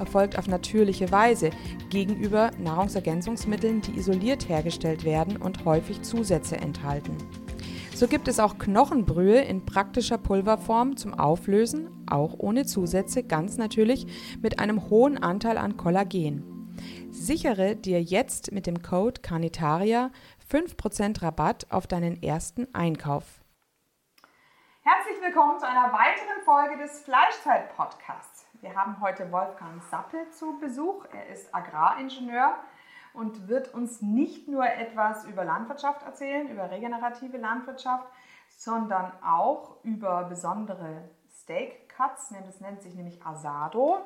erfolgt auf natürliche Weise gegenüber Nahrungsergänzungsmitteln, die isoliert hergestellt werden und häufig Zusätze enthalten. So gibt es auch Knochenbrühe in praktischer Pulverform zum Auflösen, auch ohne Zusätze, ganz natürlich mit einem hohen Anteil an Kollagen. Sichere dir jetzt mit dem Code Carnitaria 5% Rabatt auf deinen ersten Einkauf. Herzlich willkommen zu einer weiteren Folge des Fleischzeit-Podcasts. Wir haben heute Wolfgang Sappel zu Besuch. Er ist Agraringenieur und wird uns nicht nur etwas über Landwirtschaft erzählen, über regenerative Landwirtschaft, sondern auch über besondere Steak Cuts. Das nennt sich nämlich Asado.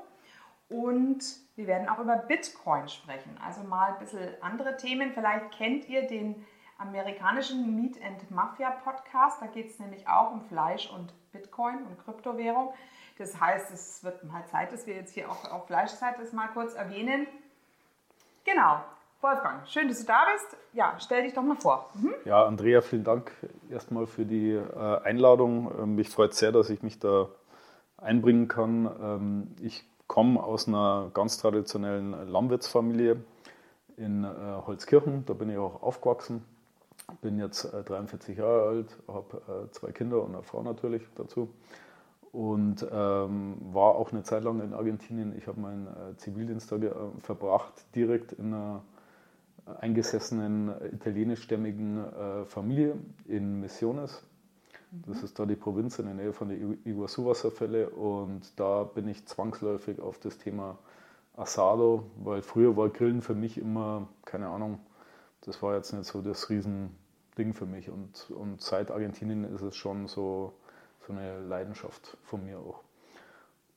Und wir werden auch über Bitcoin sprechen. Also mal ein bisschen andere Themen. Vielleicht kennt ihr den amerikanischen Meat and Mafia Podcast. Da geht es nämlich auch um Fleisch und Bitcoin und Kryptowährung. Das heißt, es wird mal Zeit, dass wir jetzt hier auch auf Fleischzeit das mal kurz erwähnen. Genau. Wolfgang, schön, dass du da bist. Ja, stell dich doch mal vor. Mhm. Ja, Andrea, vielen Dank erstmal für die äh, Einladung. Ähm, mich freut sehr, dass ich mich da einbringen kann. Ähm, ich komme aus einer ganz traditionellen Landwirtsfamilie in äh, Holzkirchen. Da bin ich auch aufgewachsen. Bin jetzt äh, 43 Jahre alt, habe äh, zwei Kinder und eine Frau natürlich dazu und ähm, war auch eine Zeit lang in Argentinien. Ich habe meinen äh, Zivildienst da äh, verbracht, direkt in einer eingesessenen italienischstämmigen äh, Familie in Misiones. Das ist da die Provinz in der Nähe von den Iguazu-Wasserfälle und da bin ich zwangsläufig auf das Thema Asado, weil früher war Grillen für mich immer, keine Ahnung, das war jetzt nicht so das Riesending für mich und, und seit Argentinien ist es schon so, so eine Leidenschaft von mir auch.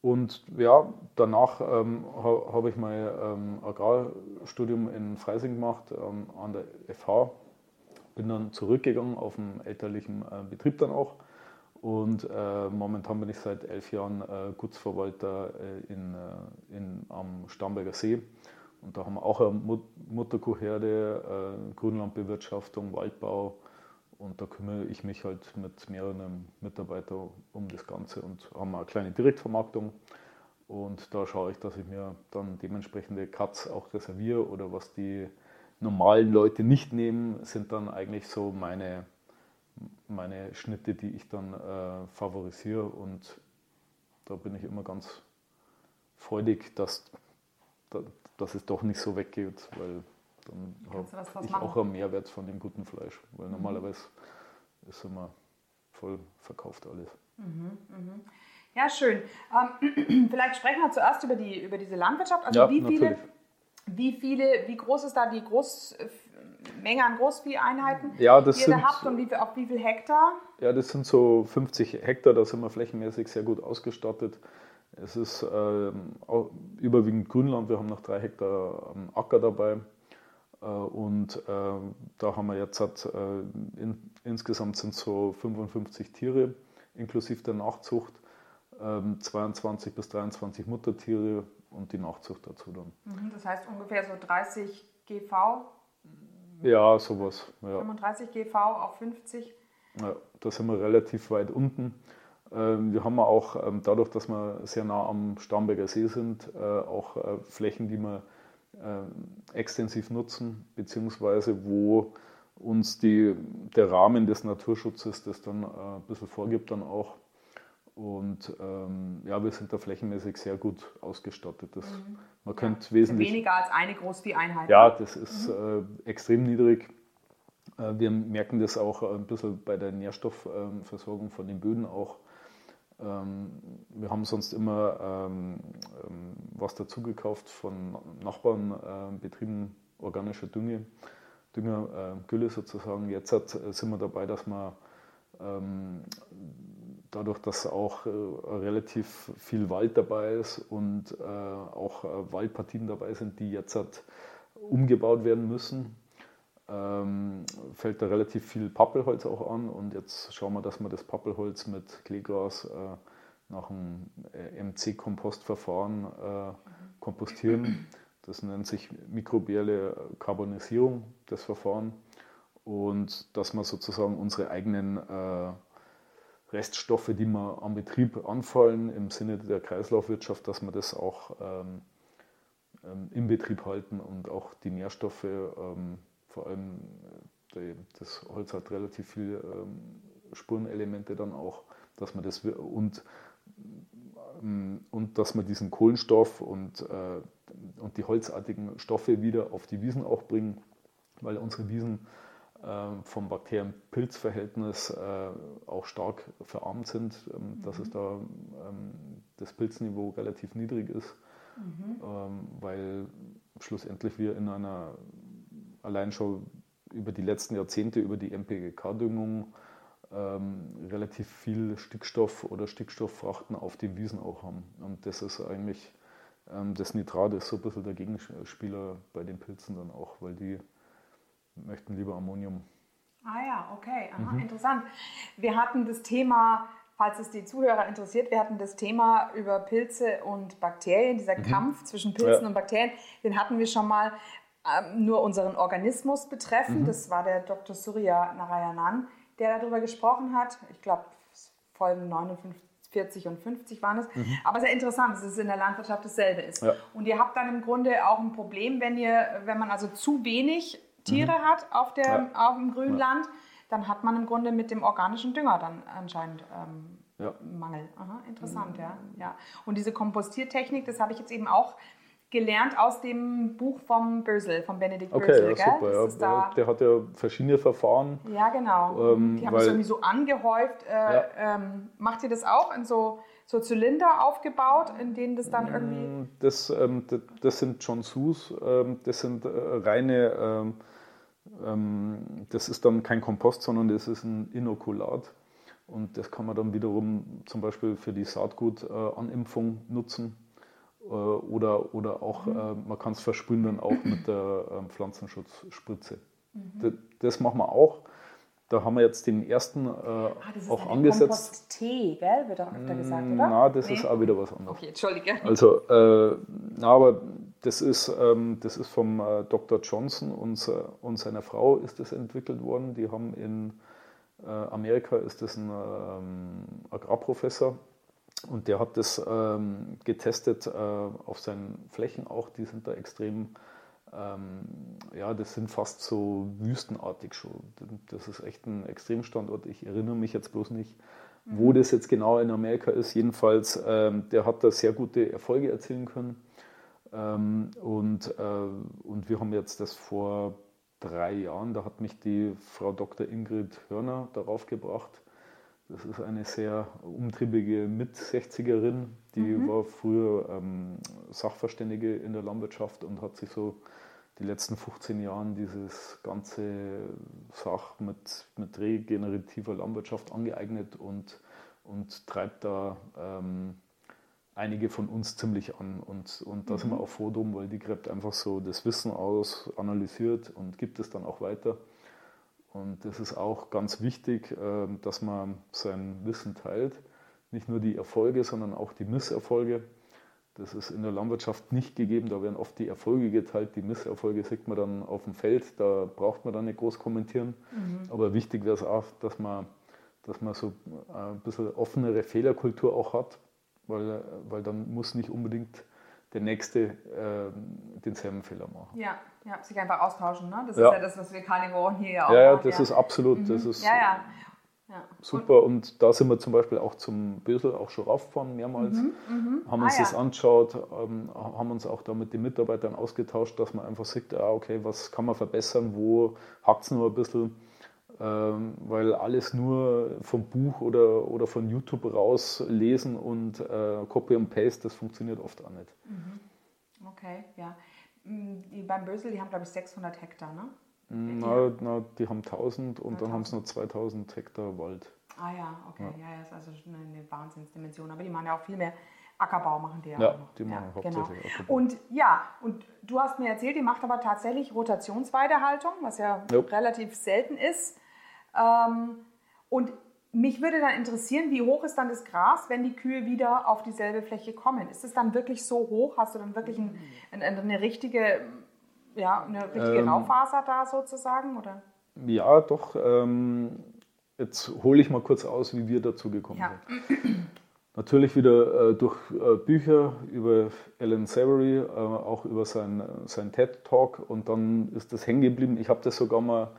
Und ja, danach ähm, ha, habe ich mein ähm, Agrarstudium in Freising gemacht, ähm, an der FH. Bin dann zurückgegangen auf den elterlichen äh, Betrieb dann auch. Und äh, momentan bin ich seit elf Jahren äh, Gutsverwalter äh, in, äh, in, am Starnberger See. Und da haben wir auch eine Mut Mutterkuhherde, äh, Grünlandbewirtschaftung, Waldbau, und da kümmere ich mich halt mit mehreren Mitarbeitern um das Ganze und haben eine kleine Direktvermarktung. Und da schaue ich, dass ich mir dann dementsprechende Cuts auch reserviere oder was die normalen Leute nicht nehmen, sind dann eigentlich so meine, meine Schnitte, die ich dann äh, favorisiere. Und da bin ich immer ganz freudig, dass, dass es doch nicht so weggeht, weil dann habe ich auch einen Mehrwert von dem guten Fleisch. Weil mhm. normalerweise ist immer voll verkauft alles. Mhm, mhm. Ja, schön. Ähm, vielleicht sprechen wir zuerst über, die, über diese Landwirtschaft. Also ja, wie viele, wie viele, wie groß ist da die Großmenge an Großvieheinheiten, ja, das die ihr sind, da habt und wie, auf wie viel Hektar? Ja, das sind so 50 Hektar, da sind wir flächenmäßig sehr gut ausgestattet. Es ist äh, überwiegend Grünland, wir haben noch drei Hektar Acker dabei. Äh, und äh, da haben wir jetzt, äh, in, insgesamt sind so 55 Tiere inklusive der Nachzucht, 22 ähm, bis 23 Muttertiere und die Nachzucht dazu dann. Mhm, das heißt ungefähr so 30 GV? Ja, sowas. Ja. 35 GV auf 50? Ja, da sind wir relativ weit unten. Ähm, wir haben auch ähm, dadurch, dass wir sehr nah am Starnberger See sind, auch Flächen, die wir äh, extensiv nutzen, beziehungsweise wo uns die, der Rahmen des Naturschutzes das dann äh, ein bisschen vorgibt dann auch. Und ähm, ja, wir sind da flächenmäßig sehr gut ausgestattet. Das, mhm. Man könnte wesentlich. Weniger als eine Großvieheinheit. Ja, das ist mhm. äh, extrem niedrig. Äh, wir merken das auch ein bisschen bei der Nährstoffversorgung von den Böden auch. Ähm, wir haben sonst immer ähm, ähm, was dazugekauft von Nachbarnbetrieben organischer Dünge, Dünger, Gülle sozusagen. Jetzt sind wir dabei, dass wir dadurch, dass auch äh, relativ viel Wald dabei ist und äh, auch Waldpartien dabei sind, die jetzt umgebaut werden müssen, ähm, fällt da relativ viel Pappelholz auch an und jetzt schauen wir, dass wir das Pappelholz mit Kleegras äh, nach einem äh, MC-Kompostverfahren äh, kompostieren. Das nennt sich mikrobielle Karbonisierung, das Verfahren. Und dass wir sozusagen unsere eigenen äh, Reststoffe, die wir am Betrieb anfallen, im Sinne der Kreislaufwirtschaft, dass wir das auch ähm, ähm im Betrieb halten und auch die Nährstoffe ähm, vor allem äh, das Holz hat relativ viele ähm, Spurenelemente dann auch, dass man das und, ähm, und dass man diesen Kohlenstoff und, äh, und die holzartigen Stoffe wieder auf die Wiesen auch bringen, weil unsere Wiesen äh, vom Bakterien-Pilz-Verhältnis auch stark verarmt sind, ähm, dass es mhm. da das Pilzniveau relativ niedrig ist, mhm. weil schlussendlich wir in einer allein schon über die letzten Jahrzehnte, über die MPGK-Düngung, ähm, relativ viel Stickstoff oder Stickstofffrachten auf den Wiesen auch haben. Und das ist eigentlich, ähm, das Nitrat ist so ein bisschen der Gegenspieler bei den Pilzen dann auch, weil die möchten lieber Ammonium. Ah ja, okay, Aha, mhm. interessant. Wir hatten das Thema, falls es die Zuhörer interessiert, wir hatten das Thema über Pilze und Bakterien, dieser mhm. Kampf zwischen Pilzen ja. und Bakterien, den hatten wir schon mal. Ähm, nur unseren Organismus betreffen. Mhm. Das war der Dr. Surya Narayanan, der darüber gesprochen hat. Ich glaube, Folgen 49 und 50 waren es. Mhm. Aber sehr interessant, dass es in der Landwirtschaft dasselbe ist. Ja. Und ihr habt dann im Grunde auch ein Problem, wenn ihr, wenn man also zu wenig Tiere mhm. hat auf, der, ja. auf dem Grünland, ja. dann hat man im Grunde mit dem organischen Dünger dann anscheinend ähm, ja. Mangel. Aha, interessant, mhm. ja. ja. Und diese Kompostiertechnik, das habe ich jetzt eben auch gelernt aus dem Buch vom Bösel, von Benedikt okay, Bösel. Okay, ja, super. Ja. Der hat ja verschiedene Verfahren. Ja, genau. Ähm, die haben es irgendwie so angehäuft. Äh, ja. ähm, macht ihr das auch in so, so Zylinder aufgebaut, in denen das dann irgendwie... Mm, das, ähm, das, das, sind John Sus, ähm, das sind äh, reine... Ähm, ähm, das ist dann kein Kompost, sondern das ist ein Inokulat. Und das kann man dann wiederum zum Beispiel für die Saatgutanimpfung äh, nutzen oder, oder auch, mhm. äh, man kann es versprühen dann auch mit der ähm, Pflanzenschutzspritze. Mhm. Das, machen wir auch. Da haben wir jetzt den ersten äh, ah, das auch angesetzt. Kompost-Tee, gell? Wird auch öfter gesagt, oder? Na, das nee. ist auch wieder was anderes. Okay, entschuldige. Also, äh, na, aber das ist, ähm, das ist vom äh, Dr. Johnson und, und seiner Frau ist das entwickelt worden. Die haben in äh, Amerika ist das ein ähm, Agrarprofessor und der hat das ähm, getestet äh, auf seinen Flächen auch, die sind da extrem, ähm, ja, das sind fast so wüstenartig schon. Das ist echt ein Extremstandort. Ich erinnere mich jetzt bloß nicht, mhm. wo das jetzt genau in Amerika ist. Jedenfalls, ähm, der hat da sehr gute Erfolge erzielen können. Ähm, und, äh, und wir haben jetzt das vor drei Jahren, da hat mich die Frau Dr. Ingrid Hörner darauf gebracht, das ist eine sehr umtriebige Mit-60erin, die mhm. war früher ähm, Sachverständige in der Landwirtschaft und hat sich so die letzten 15 Jahre dieses ganze Sach mit, mit regenerativer Landwirtschaft angeeignet und, und treibt da ähm, einige von uns ziemlich an. Und, und da mhm. sind wir mhm. auch froh drum, weil die gräbt einfach so das Wissen aus, analysiert und gibt es dann auch weiter. Und das ist auch ganz wichtig, ähm, dass man sein Wissen teilt. Nicht nur die Erfolge, sondern auch die Misserfolge. Das ist in der Landwirtschaft nicht gegeben. Da werden oft die Erfolge geteilt. Die Misserfolge sieht man dann auf dem Feld. Da braucht man dann nicht groß kommentieren. Mhm. Aber wichtig wäre es auch, dass man, dass man so ein bisschen offenere Fehlerkultur auch hat. Weil, weil dann muss nicht unbedingt der Nächste äh, denselben Fehler machen. Ja, ja, sich einfach austauschen. Ne? Das ja. ist ja das, was wir Karnivoren hier ja auch Ja, ja das ja. ist absolut. Das mhm. ist, ja, ja. Ja. Super, und, und, da sind wir zum Beispiel auch zum Bösel auch schon raufgefahren, mehrmals. Mhm, mh. Haben uns ah, das ja. angeschaut, ähm, haben uns auch da mit den Mitarbeitern ausgetauscht, dass man einfach sieht, ah, okay, was kann man verbessern, wo hakt es nur ein bisschen. Ähm, weil alles nur vom Buch oder, oder von YouTube rauslesen und äh, Copy und Paste, das funktioniert oft auch nicht. Mhm. Okay, ja. Mm, die, beim Bösel, die haben, glaube ich, 600 Hektar, ne? Na, na, die haben 1000 und ja, dann haben sie noch 2000 Hektar Wald. Ah ja, okay, ja, ja ist also eine, eine Wahnsinnsdimension. Aber die machen ja auch viel mehr Ackerbau, machen die ja, ja auch noch. die machen ja, hauptsächlich genau. Ackerbau. Und ja, und du hast mir erzählt, die macht aber tatsächlich Rotationsweidehaltung, was ja, ja. relativ selten ist. Ähm, und mich würde dann interessieren, wie hoch ist dann das Gras, wenn die Kühe wieder auf dieselbe Fläche kommen? Ist es dann wirklich so hoch? Hast du dann wirklich ein, eine, richtige ja, eine richtige ähm, Raufaser da sozusagen? Oder? Ja, doch. Ähm, jetzt hole ich mal kurz aus, wie wir dazu gekommen ja. sind. Natürlich wieder äh, durch äh, Bücher über Alan Savory, äh, auch über sein, sein TED-Talk und dann ist das hängen geblieben. Ich habe das sogar mal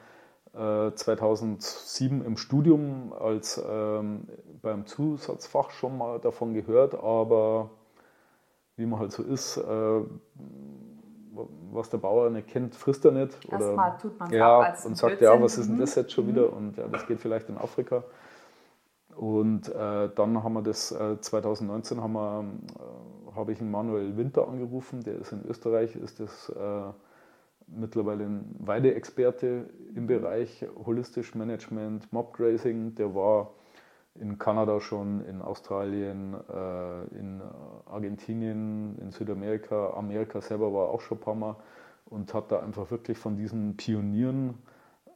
2007 äh, im Studium als ähm, beim Zusatzfach schon mal davon gehört, aber wie man halt so ist, äh, was der Bauer nicht kennt, frisst er nicht. Erstmal tut man ja, als und sagt, Blödsinn. ja, was ist denn das jetzt schon mhm. wieder? Und ja, das geht vielleicht in Afrika. Und äh, dann haben wir das, äh, 2019 haben wir, äh, habe ich einen Manuel Winter angerufen, der ist in Österreich, ist das äh, mittlerweile ein Weideexperte im Bereich Holistisch Management, Mobgrazing, der war in Kanada schon, in Australien, äh, in Argentinien, in Südamerika, Amerika selber war auch schon ein paar Mal und hat da einfach wirklich von diesen Pionieren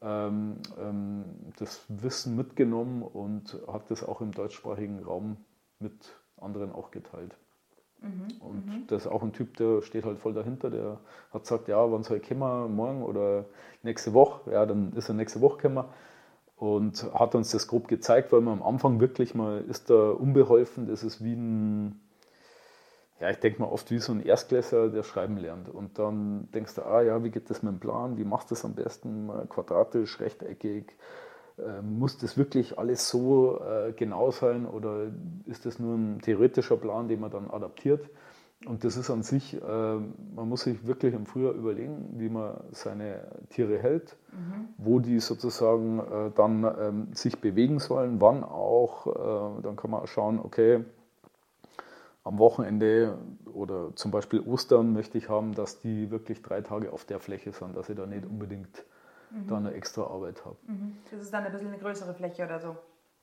ähm, ähm, das Wissen mitgenommen und hat das auch im deutschsprachigen Raum mit anderen auch geteilt. Mhm, und mhm. das ist auch ein Typ, der steht halt voll dahinter, der hat gesagt, ja, wann soll ich kommen, morgen oder nächste Woche? Ja, dann ist er nächste Woche gekommen und hat uns das grob gezeigt, weil man am Anfang wirklich mal ist da unbeholfen. Das ist wie ein, ja, ich denke mal oft wie so ein Erstklässler, der schreiben lernt. Und dann denkst du, ah ja, wie geht das mit dem Plan? Wie machst du das am besten? Quadratisch, rechteckig? Äh, muss das wirklich alles so äh, genau sein oder ist das nur ein theoretischer Plan, den man dann adaptiert? Und das ist an sich, äh, man muss sich wirklich im Frühjahr überlegen, wie man seine Tiere hält, mhm. wo die sozusagen äh, dann ähm, sich bewegen sollen, wann auch. Dann kann man schauen, okay, am Wochenende oder zum Beispiel Ostern möchte ich haben, dass die wirklich drei Tage auf der Fläche sind, dass ich da nicht unbedingt mhm. da eine extra Arbeit habe. Mhm. Das ist dann ein bisschen eine größere Fläche oder so?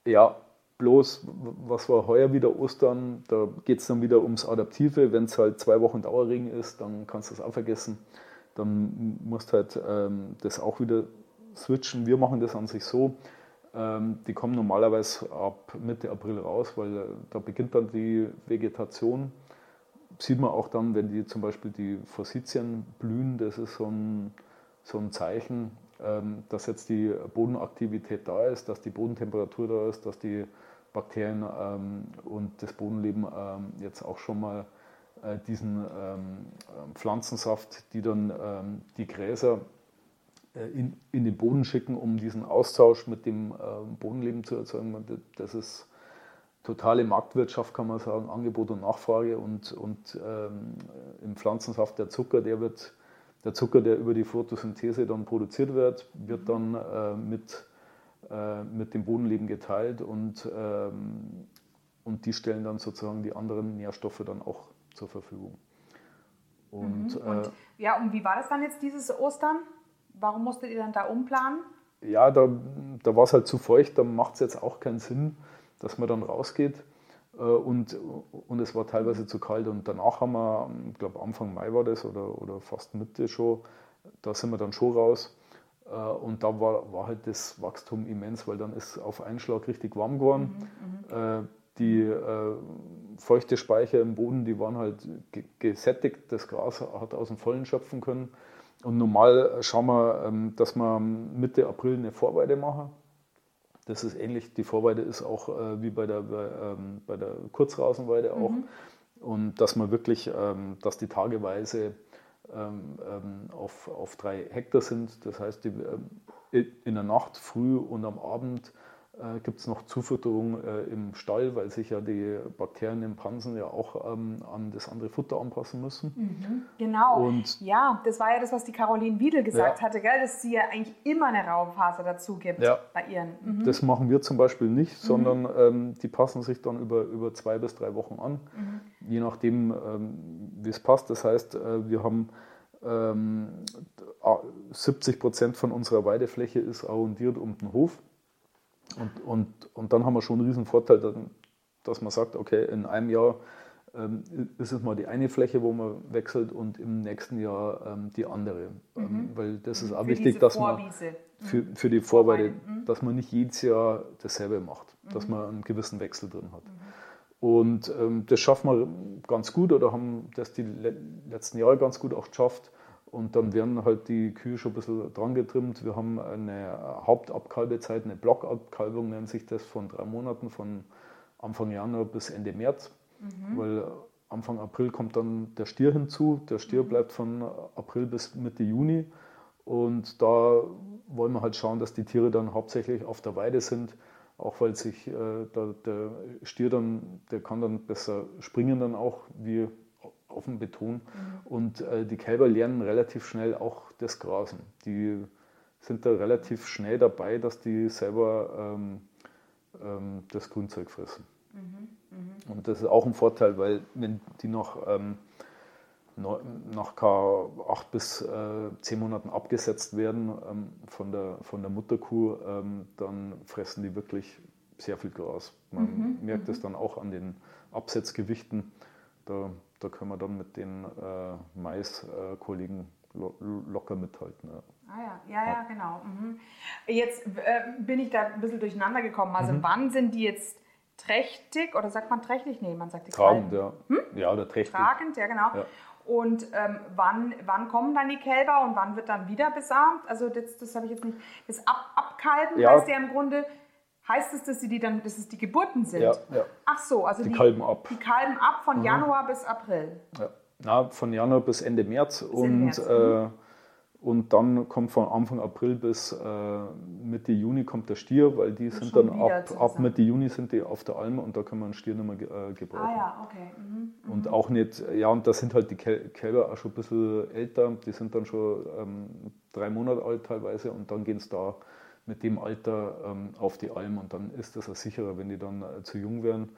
Ja, Bloß, was war heuer wieder Ostern? Da geht es dann wieder ums Adaptive. Wenn es halt zwei Wochen Dauerregen ist, dann kannst du das auch vergessen. Dann musst du halt ähm, das auch wieder switchen. Wir machen das an sich so. Ähm, die kommen normalerweise ab Mitte April raus, weil äh, da beginnt dann die Vegetation. Sieht man auch dann, wenn die zum Beispiel die Forsythien blühen, das ist so ein, so ein Zeichen, dass jetzt die Bodenaktivität da ist, dass die Bodentemperatur da ist, dass die Bakterien ähm, und das Bodenleben ähm, jetzt auch schon mal äh, diesen ähm, Pflanzensaft, die dann ähm, die Gräser äh, in, in den Boden schicken, um diesen Austausch mit dem ähm, Bodenleben zu erzeugen. Das ist totale Marktwirtschaft, kann man sagen, Angebot und Nachfrage und, und ähm, im Pflanzensaft der Zucker, der wird der Zucker, der über die Photosynthese dann produziert wird, wird dann äh, mit äh, mit dem Bodenleben geteilt und, ähm, und die stellen dann sozusagen die anderen Nährstoffe dann auch zur Verfügung. Und, mhm. und äh, ja, und wie war das dann jetzt dieses Ostern? Warum musstet ihr dann da umplanen? Ja, da, da war es halt zu feucht, da macht es jetzt auch keinen Sinn, dass man dann rausgeht. Äh, und, und es war teilweise zu kalt. Und danach haben wir, ich glaube Anfang Mai war das oder, oder fast Mitte schon, da sind wir dann schon raus. Äh, und da war, war halt das Wachstum immens, weil dann ist auf einen Schlag richtig warm geworden. Mhm, mhm. Äh, die äh, feuchte Speicher im Boden, die waren halt gesättigt. Das Gras hat aus dem Vollen schöpfen können. Und normal schauen wir, ähm, dass wir Mitte April eine Vorweide machen. Das ist ähnlich, die Vorweide ist auch äh, wie bei der, bei, ähm, bei der Kurzrasenweide auch. Mhm. Und dass man wirklich, ähm, dass die tageweise ähm, ähm, auf, auf drei Hektar sind. Das heißt, die, ähm, in der Nacht, früh und am Abend äh, gibt es noch Zufütterung äh, im Stall, weil sich ja die Bakterien im Pansen ja auch ähm, an das andere Futter anpassen müssen. Mhm, genau. Und ja, das war ja das, was die Caroline Wiedel gesagt ja. hatte, gell? dass sie ja eigentlich immer eine Raufaser dazu gibt ja. bei ihren. Mhm. Das machen wir zum Beispiel nicht, mhm. sondern ähm, die passen sich dann über, über zwei bis drei Wochen an, mhm. je nachdem, ähm, wie es passt. Das heißt, äh, wir haben 70 ähm, Prozent von unserer Weidefläche ist arrondiert um den Hof. Und, und, und dann haben wir schon einen riesen Vorteil, dass man sagt, okay, in einem Jahr ähm, ist es mal die eine Fläche, wo man wechselt und im nächsten Jahr ähm, die andere. Ähm, mhm. weil das ist auch für wichtig, dass man für, mhm. für die Vorweide, mhm. dass man nicht jedes Jahr dasselbe macht, mhm. dass man einen gewissen Wechsel drin hat. Mhm. Und ähm, das schaffen wir ganz gut oder haben das die letzten Jahre ganz gut auch geschafft. Und dann werden halt die Kühe schon ein bisschen dran getrimmt. Wir haben eine Hauptabkalbezeit, eine Blockabkalbung nennt sich das, von drei Monaten, von Anfang Januar bis Ende März. Mhm. Weil Anfang April kommt dann der Stier hinzu. Der Stier mhm. bleibt von April bis Mitte Juni. Und da wollen wir halt schauen, dass die Tiere dann hauptsächlich auf der Weide sind. Auch weil sich äh, der, der Stier dann, der kann dann besser springen dann auch, wie auf dem Beton. Mhm. Und äh, die Kälber lernen relativ schnell auch das Grasen. Die sind da relativ schnell dabei, dass die selber ähm, ähm, das Grünzeug fressen. Mhm. Mhm. Und das ist auch ein Vorteil, weil wenn die noch ähm, nach K8 bis äh, 10 Monaten abgesetzt werden ähm, von, der, von der Mutterkuh, ähm, dann fressen die wirklich sehr viel Gras. Man mhm. merkt es dann auch an den Absetzgewichten. Da da können wir dann mit den äh, Maiskollegen lo locker mithalten. Ja. Ah ja, ja, ja, genau. Mhm. Jetzt äh, bin ich da ein bisschen durcheinander gekommen. Also mhm. wann sind die jetzt trächtig oder sagt man trächtig? Nee, man sagt die Tragend, ja. Hm? Ja, oder trächtig. Tragend, ja genau. Ja. Und ähm, wann, wann kommen dann die Kälber und wann wird dann wieder besamt? Also das, das habe ich jetzt nicht. Das Ab Abkalben ja. heißt ja im Grunde, Heißt es, dass sie die dann, dass es die Geburten sind? Ja, ja. Ach so, also die, die kalben ab. Die kalben ab von mhm. Januar bis April. Ja. Na, von Januar bis Ende März bis und März. Äh, und dann kommt von Anfang April bis äh, Mitte Juni kommt der Stier, weil die sind dann ab, ab Mitte Juni sind die auf der Alm und da kann man einen Stier nicht mehr äh, gebrauchen. Ah ja, okay. Mhm. Mhm. Und auch nicht, ja, und da sind halt die Kälber auch schon ein bisschen älter, die sind dann schon ähm, drei Monate alt teilweise und dann gehen es da mit dem Alter ähm, auf die Alm und dann ist das auch sicherer, wenn die dann äh, zu jung werden.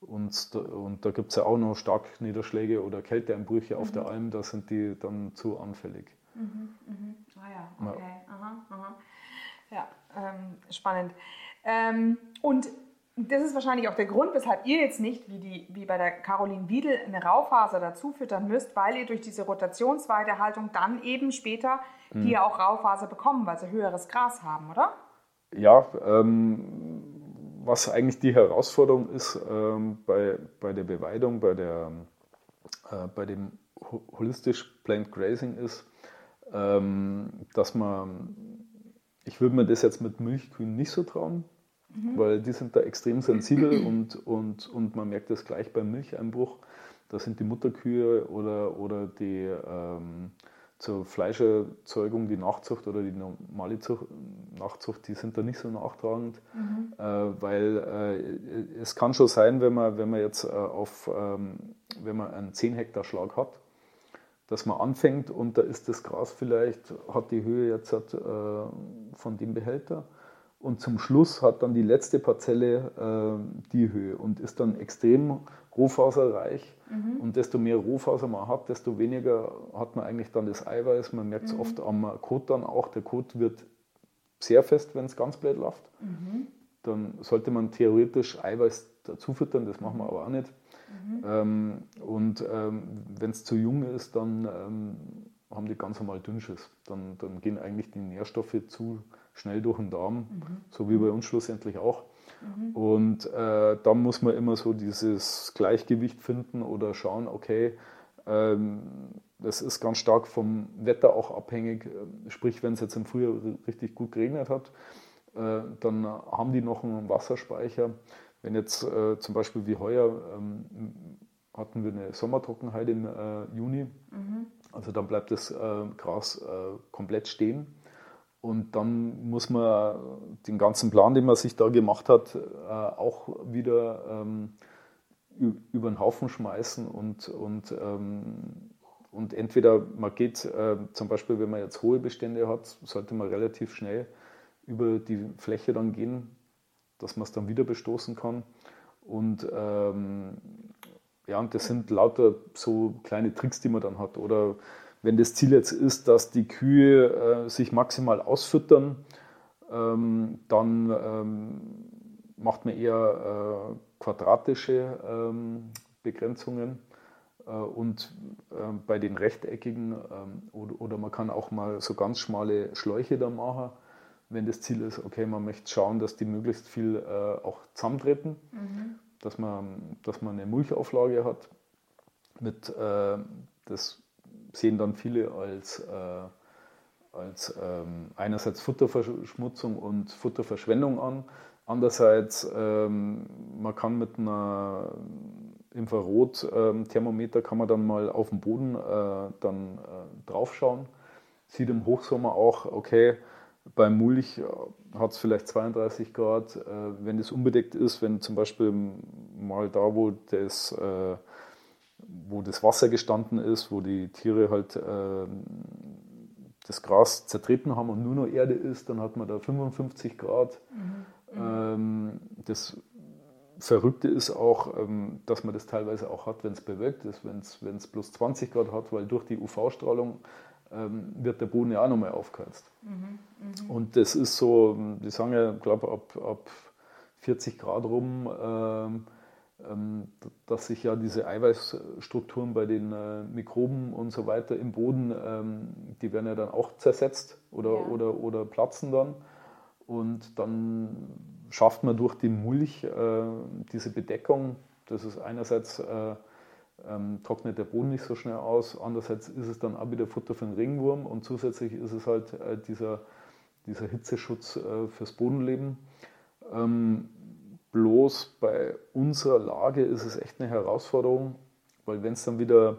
Und, und da gibt es ja auch noch Starkniederschläge oder Kälteeinbrüche mhm. auf der mhm. Alm, da sind die dann zu anfällig. Mhm, mhm. Ah ja, okay. Ja, aha, aha. ja ähm, spannend. Ähm, und das ist wahrscheinlich auch der Grund, weshalb ihr jetzt nicht, wie, die, wie bei der Caroline Wiedel, eine Raufaser dazu füttern müsst, weil ihr durch diese Rotationsweidehaltung dann eben später hm. die ja auch Raufaser bekommen, weil sie höheres Gras haben, oder? Ja, ähm, was eigentlich die Herausforderung ist ähm, bei, bei der Beweidung, bei, der, äh, bei dem holistisch Plant Grazing ist, ähm, dass man, ich würde mir das jetzt mit Milchkühen nicht so trauen, mhm. weil die sind da extrem sensibel und, und, und man merkt das gleich beim Milcheinbruch. Da sind die Mutterkühe oder, oder die ähm, zur Fleischerzeugung, die Nachzucht oder die normale Zucht, Nachzucht, die sind da nicht so nachtragend, mhm. äh, weil äh, es kann schon sein, wenn man, wenn man jetzt äh, auf, ähm, wenn man einen 10 Hektar Schlag hat, dass man anfängt und da ist das Gras vielleicht, hat die Höhe jetzt hat, äh, von dem Behälter und zum Schluss hat dann die letzte Parzelle äh, die Höhe und ist dann extrem rohfaserreich. Mhm. Und desto mehr Rohfaser man hat, desto weniger hat man eigentlich dann das Eiweiß. Man merkt es mhm. oft am Kot dann auch. Der Kot wird sehr fest, wenn es ganz blöd läuft. Mhm. Dann sollte man theoretisch Eiweiß dazu füttern, das machen wir aber auch nicht. Mhm. Ähm, und ähm, wenn es zu jung ist, dann ähm, haben die ganz normal Dünnschiss. Dann, dann gehen eigentlich die Nährstoffe zu schnell durch den Darm, mhm. so wie bei uns schlussendlich auch. Mhm. Und äh, da muss man immer so dieses Gleichgewicht finden oder schauen, okay, ähm, das ist ganz stark vom Wetter auch abhängig. Sprich, wenn es jetzt im Frühjahr richtig gut geregnet hat, äh, dann haben die noch einen Wasserspeicher. Wenn jetzt äh, zum Beispiel wie heuer ähm, hatten wir eine Sommertrockenheit im äh, Juni, mhm. also dann bleibt das äh, Gras äh, komplett stehen Und dann muss man den ganzen Plan, den man sich da gemacht hat, äh, auch wieder ähm, über den Haufen schmeißen und, und, ähm, und entweder man geht, äh, zum Beispiel wenn man jetzt hohe Bestände hat, sollte man relativ schnell über die Fläche dann gehen, dass man es dann wieder bestoßen kann. Und ähm, ja, und das sind lauter so kleine Tricks, die man dann hat. Oder wenn das Ziel jetzt ist, dass die Kühe äh, sich maximal ausfüttern, ähm, dann ähm, macht man eher äh, quadratische ähm, Begrenzungen. Äh, und äh, bei den rechteckigen ähm, oder, oder, man kann auch mal so ganz schmale Schläuche da machen, wenn das Ziel ist, okay, man möchte schauen, dass die möglichst viel äh, auch zusammentreten, mhm. dass, man, dass man eine Mulchauflage hat. Mit, äh, das sehen dann viele als, äh, als ähm, einerseits Futterverschmutzung und Futterverschwendung an. Andererseits, ähm, man kann mit einer Infrarot-Thermometer kann man dann mal auf dem Boden äh, dann äh, draufschauen. Sieht im Hochsommer auch, okay, beim Mulch hat es vielleicht 32 Grad. Äh, wenn es unbedeckt ist, wenn zum Beispiel mal da, wo das, äh, wo das Wasser gestanden ist, wo die Tiere halt äh, das Gras zertreten haben und nur noch Erde ist, dann hat man da 55 Grad. Mhm. Ähm, das Verrückte ist auch, ähm, dass man das teilweise auch hat, wenn es bewölkt ist, wenn es plus 20 Grad hat, weil durch die UV-Strahlung ähm, wird der Boden ja auch nochmal aufgeheizt. Mhm, mh. Und das ist so, die sagen ja, glaube ab, ab 40 Grad rum, ähm, dass sich ja diese Eiweißstrukturen bei den äh, Mikroben und so weiter im Boden, ähm, die werden ja dann auch zersetzt oder, ja. oder, oder platzen dann. Und dann schafft man durch die Mulch äh, diese Bedeckung. Das ist einerseits äh, ähm, trocknet der Boden nicht so schnell aus. Andererseits ist es dann auch wieder Futter für den Regenwurm und zusätzlich ist es halt dieser, dieser Hitzeschutz fürs Bodenleben. Ähm, bloß bei unserer Lage ist es echt eine Herausforderung, weil wenn es dann wieder,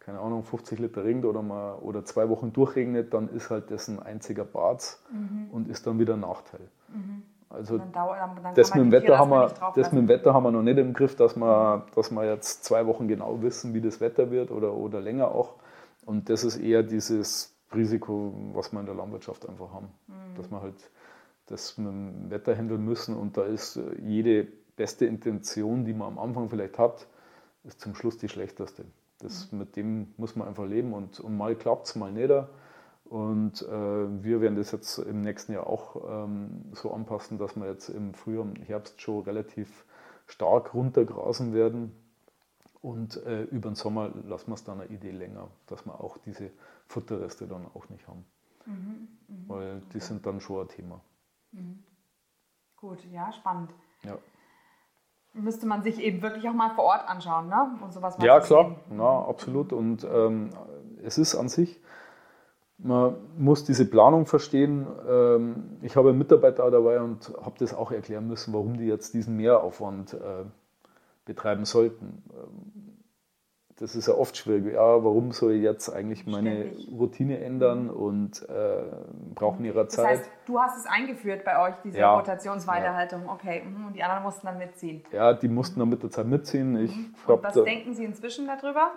keine Ahnung, 50 Liter regnet oder, mal, oder zwei Wochen durchregnet, dann ist halt das ein einziger Bad mhm. und ist dann wieder ein Nachteil. Mhm. Also dann dauert, dann das, mit dem Wetter haben wir, das mit dem Wetter haben wir noch nicht im Griff, dass wir, dass wir jetzt zwei Wochen genau wissen, wie das Wetter wird oder, oder länger auch. Und das ist eher dieses Risiko, was wir in der Landwirtschaft einfach haben. Mhm. Dass wir halt das mit dem Wetter handeln müssen und da ist jede beste Intention, die man am Anfang vielleicht hat, ist zum Schluss die schlechteste. Das, mhm. Mit dem muss man einfach leben und, und mal klappt es, mal nicht. Und äh, wir werden das jetzt im nächsten Jahr auch ähm, so anpassen, dass wir jetzt im Frühjahr und Herbst schon relativ stark runtergrasen werden. Und äh, über den Sommer lassen wir es dann eine Idee länger, dass wir auch diese Futterreste dann auch nicht haben. Mhm, mh, Weil die okay. sind dann schon ein Thema. Mhm. Gut, ja, spannend. Ja. Müsste man sich eben wirklich auch mal vor Ort anschauen, ne? Und sowas ja, klar, na, absolut. Und ähm, es ist an sich man muss diese Planung verstehen. Ähm, ich habe einen Mitarbeiter dabei und habe das auch erklären müssen, warum die jetzt diesen Mehraufwand äh, betreiben sollten. Ähm, das ist ja oft schwierig. Ja, warum soll ich jetzt eigentlich meine Ständig. Routine ändern mhm. und äh, brauchen ihre Zeit? Das heißt, du hast es eingeführt bei euch, diese ja, Rotationsweiterhaltung. Ja. Okay, mhm, und die anderen mussten dann mitziehen. Ja, die mussten dann mit der Zeit mitziehen. Ich mhm. und was denken Sie inzwischen darüber?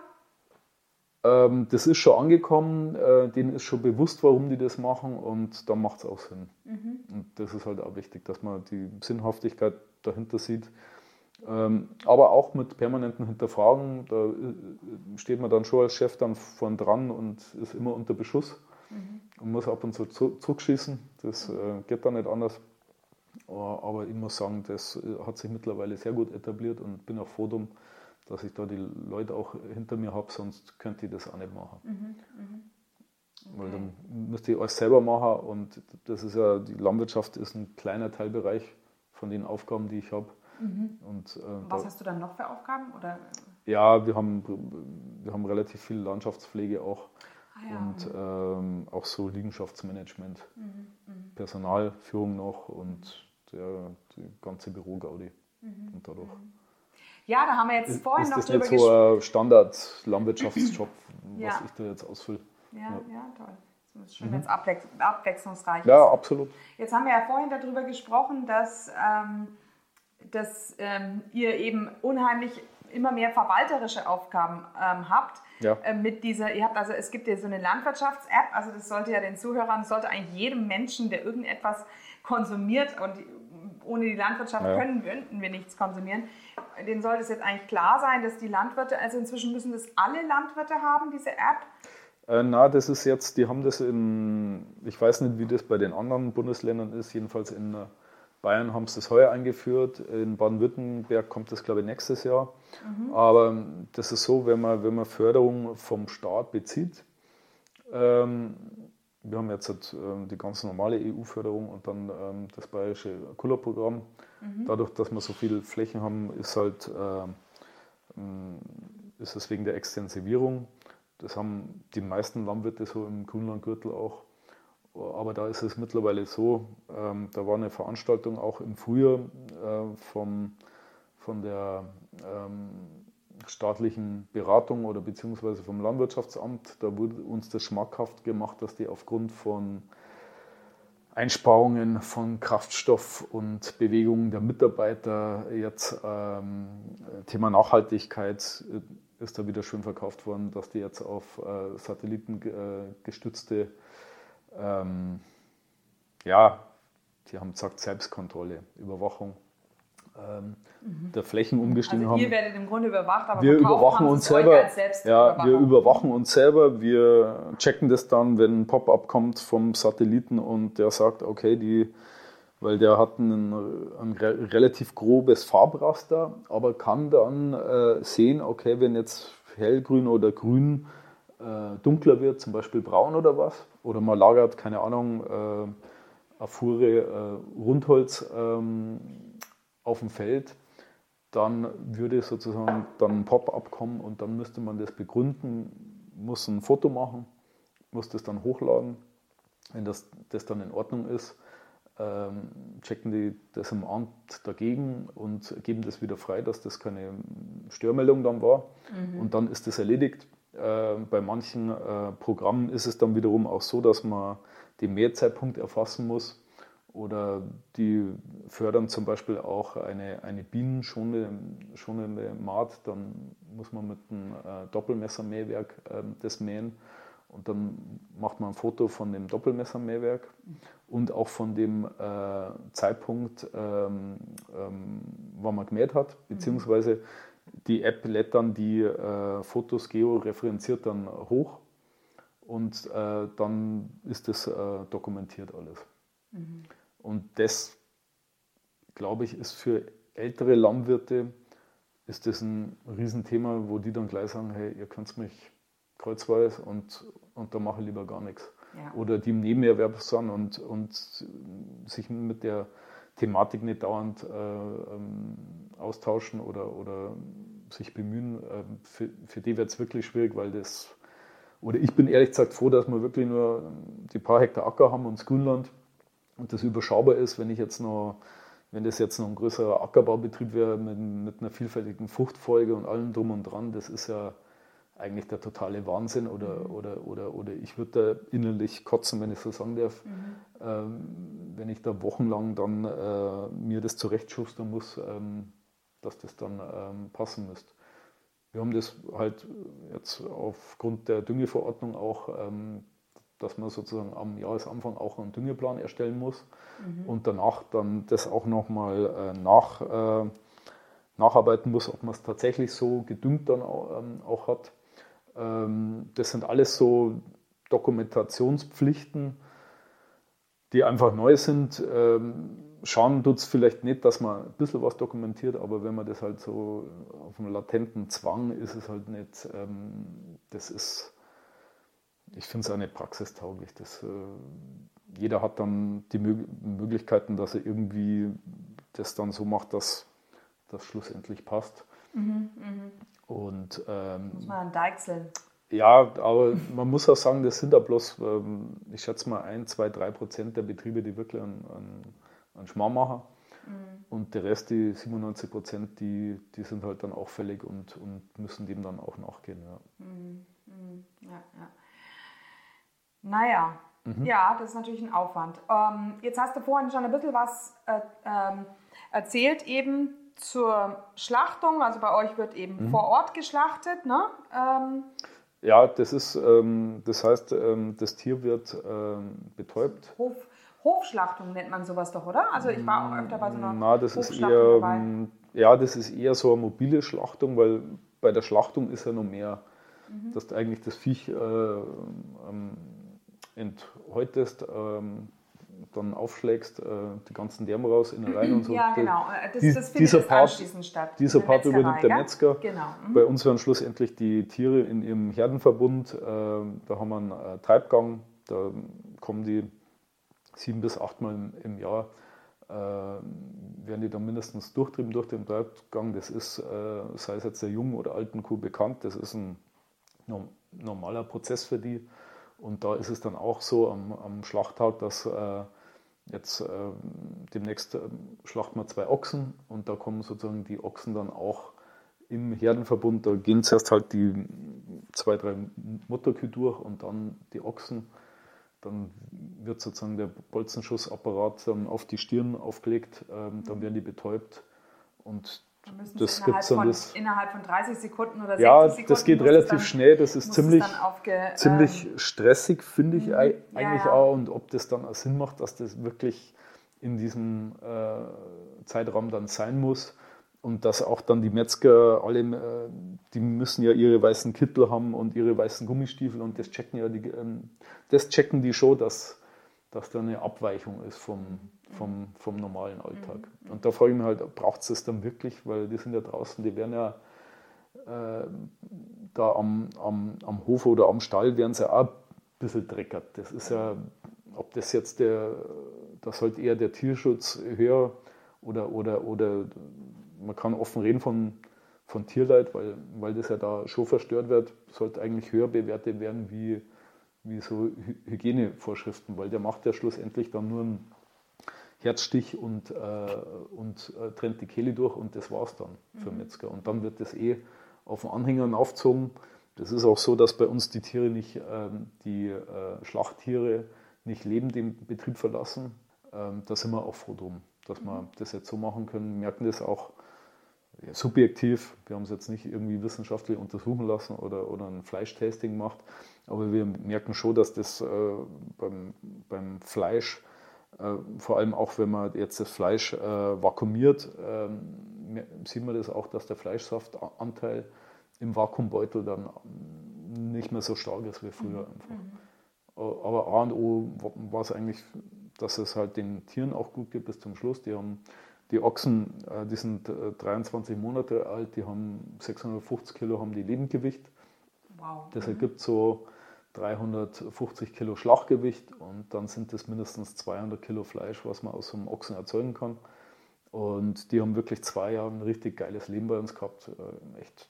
Ähm, das ist schon angekommen, äh, denen ist schon bewusst, warum die das machen und dann macht es auch Sinn. Mhm. Und das ist halt auch wichtig, dass man die Sinnhaftigkeit dahinter sieht. Ähm, aber auch mit permanenten Hinterfragen, da äh, steht man dann schon als Chef dann vorn dran und ist immer unter Beschuss mhm. und muss ab und zu zurückschießen. Das äh, geht dann nicht anders. Aber ich muss sagen, das äh, hat sich mittlerweile sehr gut etabliert und bin auch froh drum, dass ich da die Leute auch hinter mir habe, sonst könnte ich das auch nicht machen. Mhm, mh. okay. Weil dann müsste ich alles selber machen und das ist ja, die Landwirtschaft ist ein kleiner Teilbereich von den Aufgaben, die ich habe. Mhm. Und, äh, Was da, hast du dann noch für Aufgaben? Oder? Ja, wir haben, wir haben relativ viel Landschaftspflege auch. Ah, ja. Und ähm, auch so Liegenschaftsmanagement, mhm, mhm. Personalführung noch und der, die ganze Bürogaudi. Mhm. Und dadurch. Mhm. Ja, da haben wir jetzt vorhin ist noch drüber gesprochen. Ist das nicht so ein Standard-Landwirtschaftsjob, ja. was ich da jetzt ausfülle? Ja, ja, ja, toll. Es ist schön, wenn es abwech abwechslungsreich Ja, ist. absolut. Jetzt haben wir ja vorhin darüber gesprochen, dass, ähm, dass ähm, ihr eben unheimlich immer mehr verwalterische Aufgaben ähm, habt. Ja. Äh, mit dieser, ihr habt also, es gibt ja so eine Landwirtschafts-App, also das sollte ja den Zuhörern, sollte eigentlich jedem Menschen, der irgendetwas konsumiert und ohne die Landwirtschaft Ja. können würden wir nichts konsumieren, denen sollte es jetzt eigentlich klar sein, dass die Landwirte, also inzwischen müssen das alle Landwirte haben, diese App. Äh, na, das ist jetzt, die haben das in, ich weiß nicht, wie das bei den anderen Bundesländern ist, jedenfalls in äh, Bayern haben sie das heuer eingeführt, in Baden-Württemberg kommt das, glaube ich, nächstes Jahr. Aber ähm, das ist so, wenn man, wenn man Förderung vom Staat bezieht, ähm, wir haben jetzt halt, ähm, die ganz normale EU-Förderung und dann ähm, das bayerische Kullerprogramm. Dadurch, dass wir so viele Flächen haben, ist halt ähm, ist es wegen der Extensivierung. Das haben die meisten Landwirte so im Grünlandgürtel auch. Aber da ist es mittlerweile so, ähm, da war eine Veranstaltung auch im Frühjahr äh, vom, von der ähm, staatlichen Beratung oder beziehungsweise vom Landwirtschaftsamt. Da wurde uns das schmackhaft gemacht, dass die aufgrund von Einsparungen von Kraftstoff und Bewegungen der Mitarbeiter jetzt ähm, Thema Nachhaltigkeit äh, ist da wieder schön verkauft worden, dass die jetzt auf äh, Satelliten äh, gestützte ähm, ja, die haben gesagt Selbstkontrolle, Überwachung ähm, der Flächen umgestiegen Also ihr haben. werdet im Grunde überwacht, aber Wir überwachen uns selber. Ja, wir überwachen uns selber. Wir checken das dann, wenn ein Pop-up kommt vom Satelliten und der sagt, okay, die, weil der hat ein, ein re relativ grobes Farbraster, aber kann dann äh, sehen, okay, wenn jetzt hellgrün oder grün äh, dunkler wird, zum Beispiel braun oder was, oder man lagert, keine Ahnung, äh, eine Fuhre äh, Rundholz ähm, auf dem Feld, dann würde sozusagen dann ein Pop-up kommen und dann müsste man das begründen, muss ein Foto machen, muss das dann hochladen. Wenn das, das dann in Ordnung ist, ähm, checken die das im Amt dagegen und geben das wieder frei, dass das keine Störmeldung dann war. Und dann ist das erledigt. Äh, bei manchen äh, Programmen ist es dann wiederum auch so, dass man den Mehrzeitpunkt erfassen muss. Oder die fördern zum Beispiel auch eine, eine bienenschonende schonende Maat. Dann muss man mit einem äh, Doppelmessermähwerk äh, das mähen. Und dann macht man ein Foto von dem Doppelmessermähwerk und auch von dem Zeitpunkt, ähm, ähm, wann man gemäht hat, beziehungsweise die App lädt dann die äh, Fotos georeferenziert dann hoch und äh, dann ist das äh, dokumentiert alles. Und das, glaube ich, ist für ältere Landwirte ist das ein Riesenthema, wo die dann gleich sagen, hey, ihr könnt mich kreuzweise und, und da mache ich lieber gar nichts. Ja. Oder die im Nebenerwerb sind und, und sich mit der Thematik nicht dauernd äh, ähm, austauschen oder, oder sich bemühen. Ähm, für, für die wird es wirklich schwierig, weil das, oder ich bin ehrlich gesagt froh, dass wir wirklich nur die paar Hektar Acker haben und das Grünland und das überschaubar ist, wenn ich jetzt noch, wenn das jetzt noch ein größerer Ackerbaubetrieb wäre mit, mit einer vielfältigen Fruchtfolge und allem drum und dran, das ist ja eigentlich der totale Wahnsinn. Oder, oder, oder, oder ich würde da innerlich kotzen, wenn ich so sagen darf, ähm, wenn ich da wochenlang dann äh, mir das zurechtschustern muss, ähm, dass das dann ähm, passen müsste. Wir haben das halt jetzt aufgrund der Düngeverordnung auch, ähm, dass man sozusagen am Jahresanfang auch einen Düngeplan erstellen muss und danach dann das auch nochmal äh, nach, äh, nacharbeiten muss, ob man es tatsächlich so gedüngt dann auch, ähm, auch hat. Ähm, das sind alles so Dokumentationspflichten, die einfach neu sind. Ähm, schauen tut es vielleicht nicht, dass man ein bisschen was dokumentiert, aber wenn man das halt so auf einem latenten Zwang ist es halt nicht, ähm, das ist, ich finde es auch nicht praxistauglich. Das, äh, jeder hat dann die Mög Möglichkeiten, dass er irgendwie das dann so macht, dass das schlussendlich passt. Und ähm, Muss man deichseln. Ja, aber man muss auch sagen, das sind ja bloß, ähm, ich schätze mal, ein, zwei, drei Prozent der Betriebe, die wirklich einen, einen, einen Schmarrn machen. Und der Rest, die 97 Prozent, die, die sind halt dann auch fällig und, und müssen dem dann auch nachgehen. Ja. Ja, ja. Naja, mhm. ja, das ist natürlich ein Aufwand. Ähm, jetzt hast du vorhin schon ein bisschen was äh, ähm, erzählt eben zur Schlachtung. Also bei euch wird eben mhm. vor Ort geschlachtet, ne? Ähm, ja, das ist, ähm, das heißt, ähm, das Tier wird ähm, betäubt. Hof, Hofschlachtung nennt man sowas doch, oder? Also ich war auch öfter bei so einer Na, das ist eher, dabei. Ja, das ist eher so eine mobile Schlachtung, weil bei der Schlachtung ist ja noch mehr, mhm. dass du eigentlich das Viech äh, ähm, enthäutest, ähm, dann aufschlägst, äh, die ganzen Därme raus, in rein und so. Ja, genau. Das, die, das dieser Part, statt. Dieser Part übernimmt der Metzger. Genau. Mhm. Bei uns werden schlussendlich die Tiere in ihrem Herdenverbund, äh, da haben wir einen äh, Treibgang, da kommen die sieben bis achtmal im, im Jahr, äh, werden die dann mindestens durchtrieben durch den Treibgang. Das ist, äh, sei es jetzt der jungen oder alten Kuh bekannt, das ist ein normaler Prozess für die. Und da ist es dann auch so am, am Schlachttag, dass äh, jetzt äh, demnächst äh, schlachten wir zwei Ochsen und da kommen sozusagen die Ochsen dann auch im Herdenverbund. Da gehen zuerst halt die zwei, drei Mutterkühe durch und dann die Ochsen. Dann wird sozusagen der Bolzenschussapparat dann auf die Stirn aufgelegt, ähm, dann werden die betäubt und das innerhalb, von, das, innerhalb von 30 Sekunden oder 60 ja, Sekunden. Ja, das geht relativ dann, schnell. Das ist ziemlich, aufge, ziemlich ähm, stressig, finde ich mhm. eigentlich ja, ja. auch. Und ob das dann auch Sinn macht, dass das wirklich in diesem äh, Zeitraum dann sein muss. Und dass auch dann die Metzger alle, äh, die müssen ja ihre weißen Kittel haben und ihre weißen Gummistiefel und das checken ja die, ähm, das checken die schon, dass, dass da eine Abweichung ist vom, vom, vom normalen Alltag. Mhm. Und da frage ich mich halt, braucht es das dann wirklich? Weil die sind ja draußen, die werden ja äh, da am, am, am Hof oder am Stall werden sie ja auch ein bisschen dreckert. Das ist ja, ob das jetzt der, das halt eher der Tierschutz höher oder, oder, oder man kann offen reden von, von Tierleid, weil, weil das ja da schon verstört wird, sollte eigentlich höher bewertet werden wie, wie so Hygienevorschriften, weil der macht ja schlussendlich dann nur einen Herzstich und, äh, und äh, trennt die Kehle durch und das war es dann für mhm. Metzger. Und dann wird das eh auf den Anhängern aufgezogen. Das ist auch so, dass bei uns die Tiere nicht, ähm, die äh, Schlachttiere nicht lebend den Betrieb verlassen. Ähm, da sind wir auch froh drum, dass wir mhm. das jetzt so machen können. Wir merken das auch ja, subjektiv. Wir haben es jetzt nicht irgendwie wissenschaftlich untersuchen lassen oder, oder ein Fleischtasting gemacht. Aber wir merken schon, dass das äh, beim, beim Fleisch vor allem auch, wenn man jetzt das Fleisch äh, vakuumiert, ähm, sieht man das auch, dass der Fleischsaftanteil im Vakuumbeutel dann nicht mehr so stark ist wie früher mhm. einfach. Mhm. Aber A und O war es eigentlich, dass es halt den Tieren auch gut geht bis zum Schluss. Die haben die Ochsen, äh, die sind 23 Monate alt, die haben 650 Kilo haben die Lebendgewicht. Wow. Das mhm. ergibt so 350 Kilo Schlachtgewicht und dann sind das mindestens 200 Kilo Fleisch, was man aus einem Ochsen erzeugen kann. Und die haben wirklich zwei Jahre ein richtig geiles Leben bei uns gehabt, äh, echt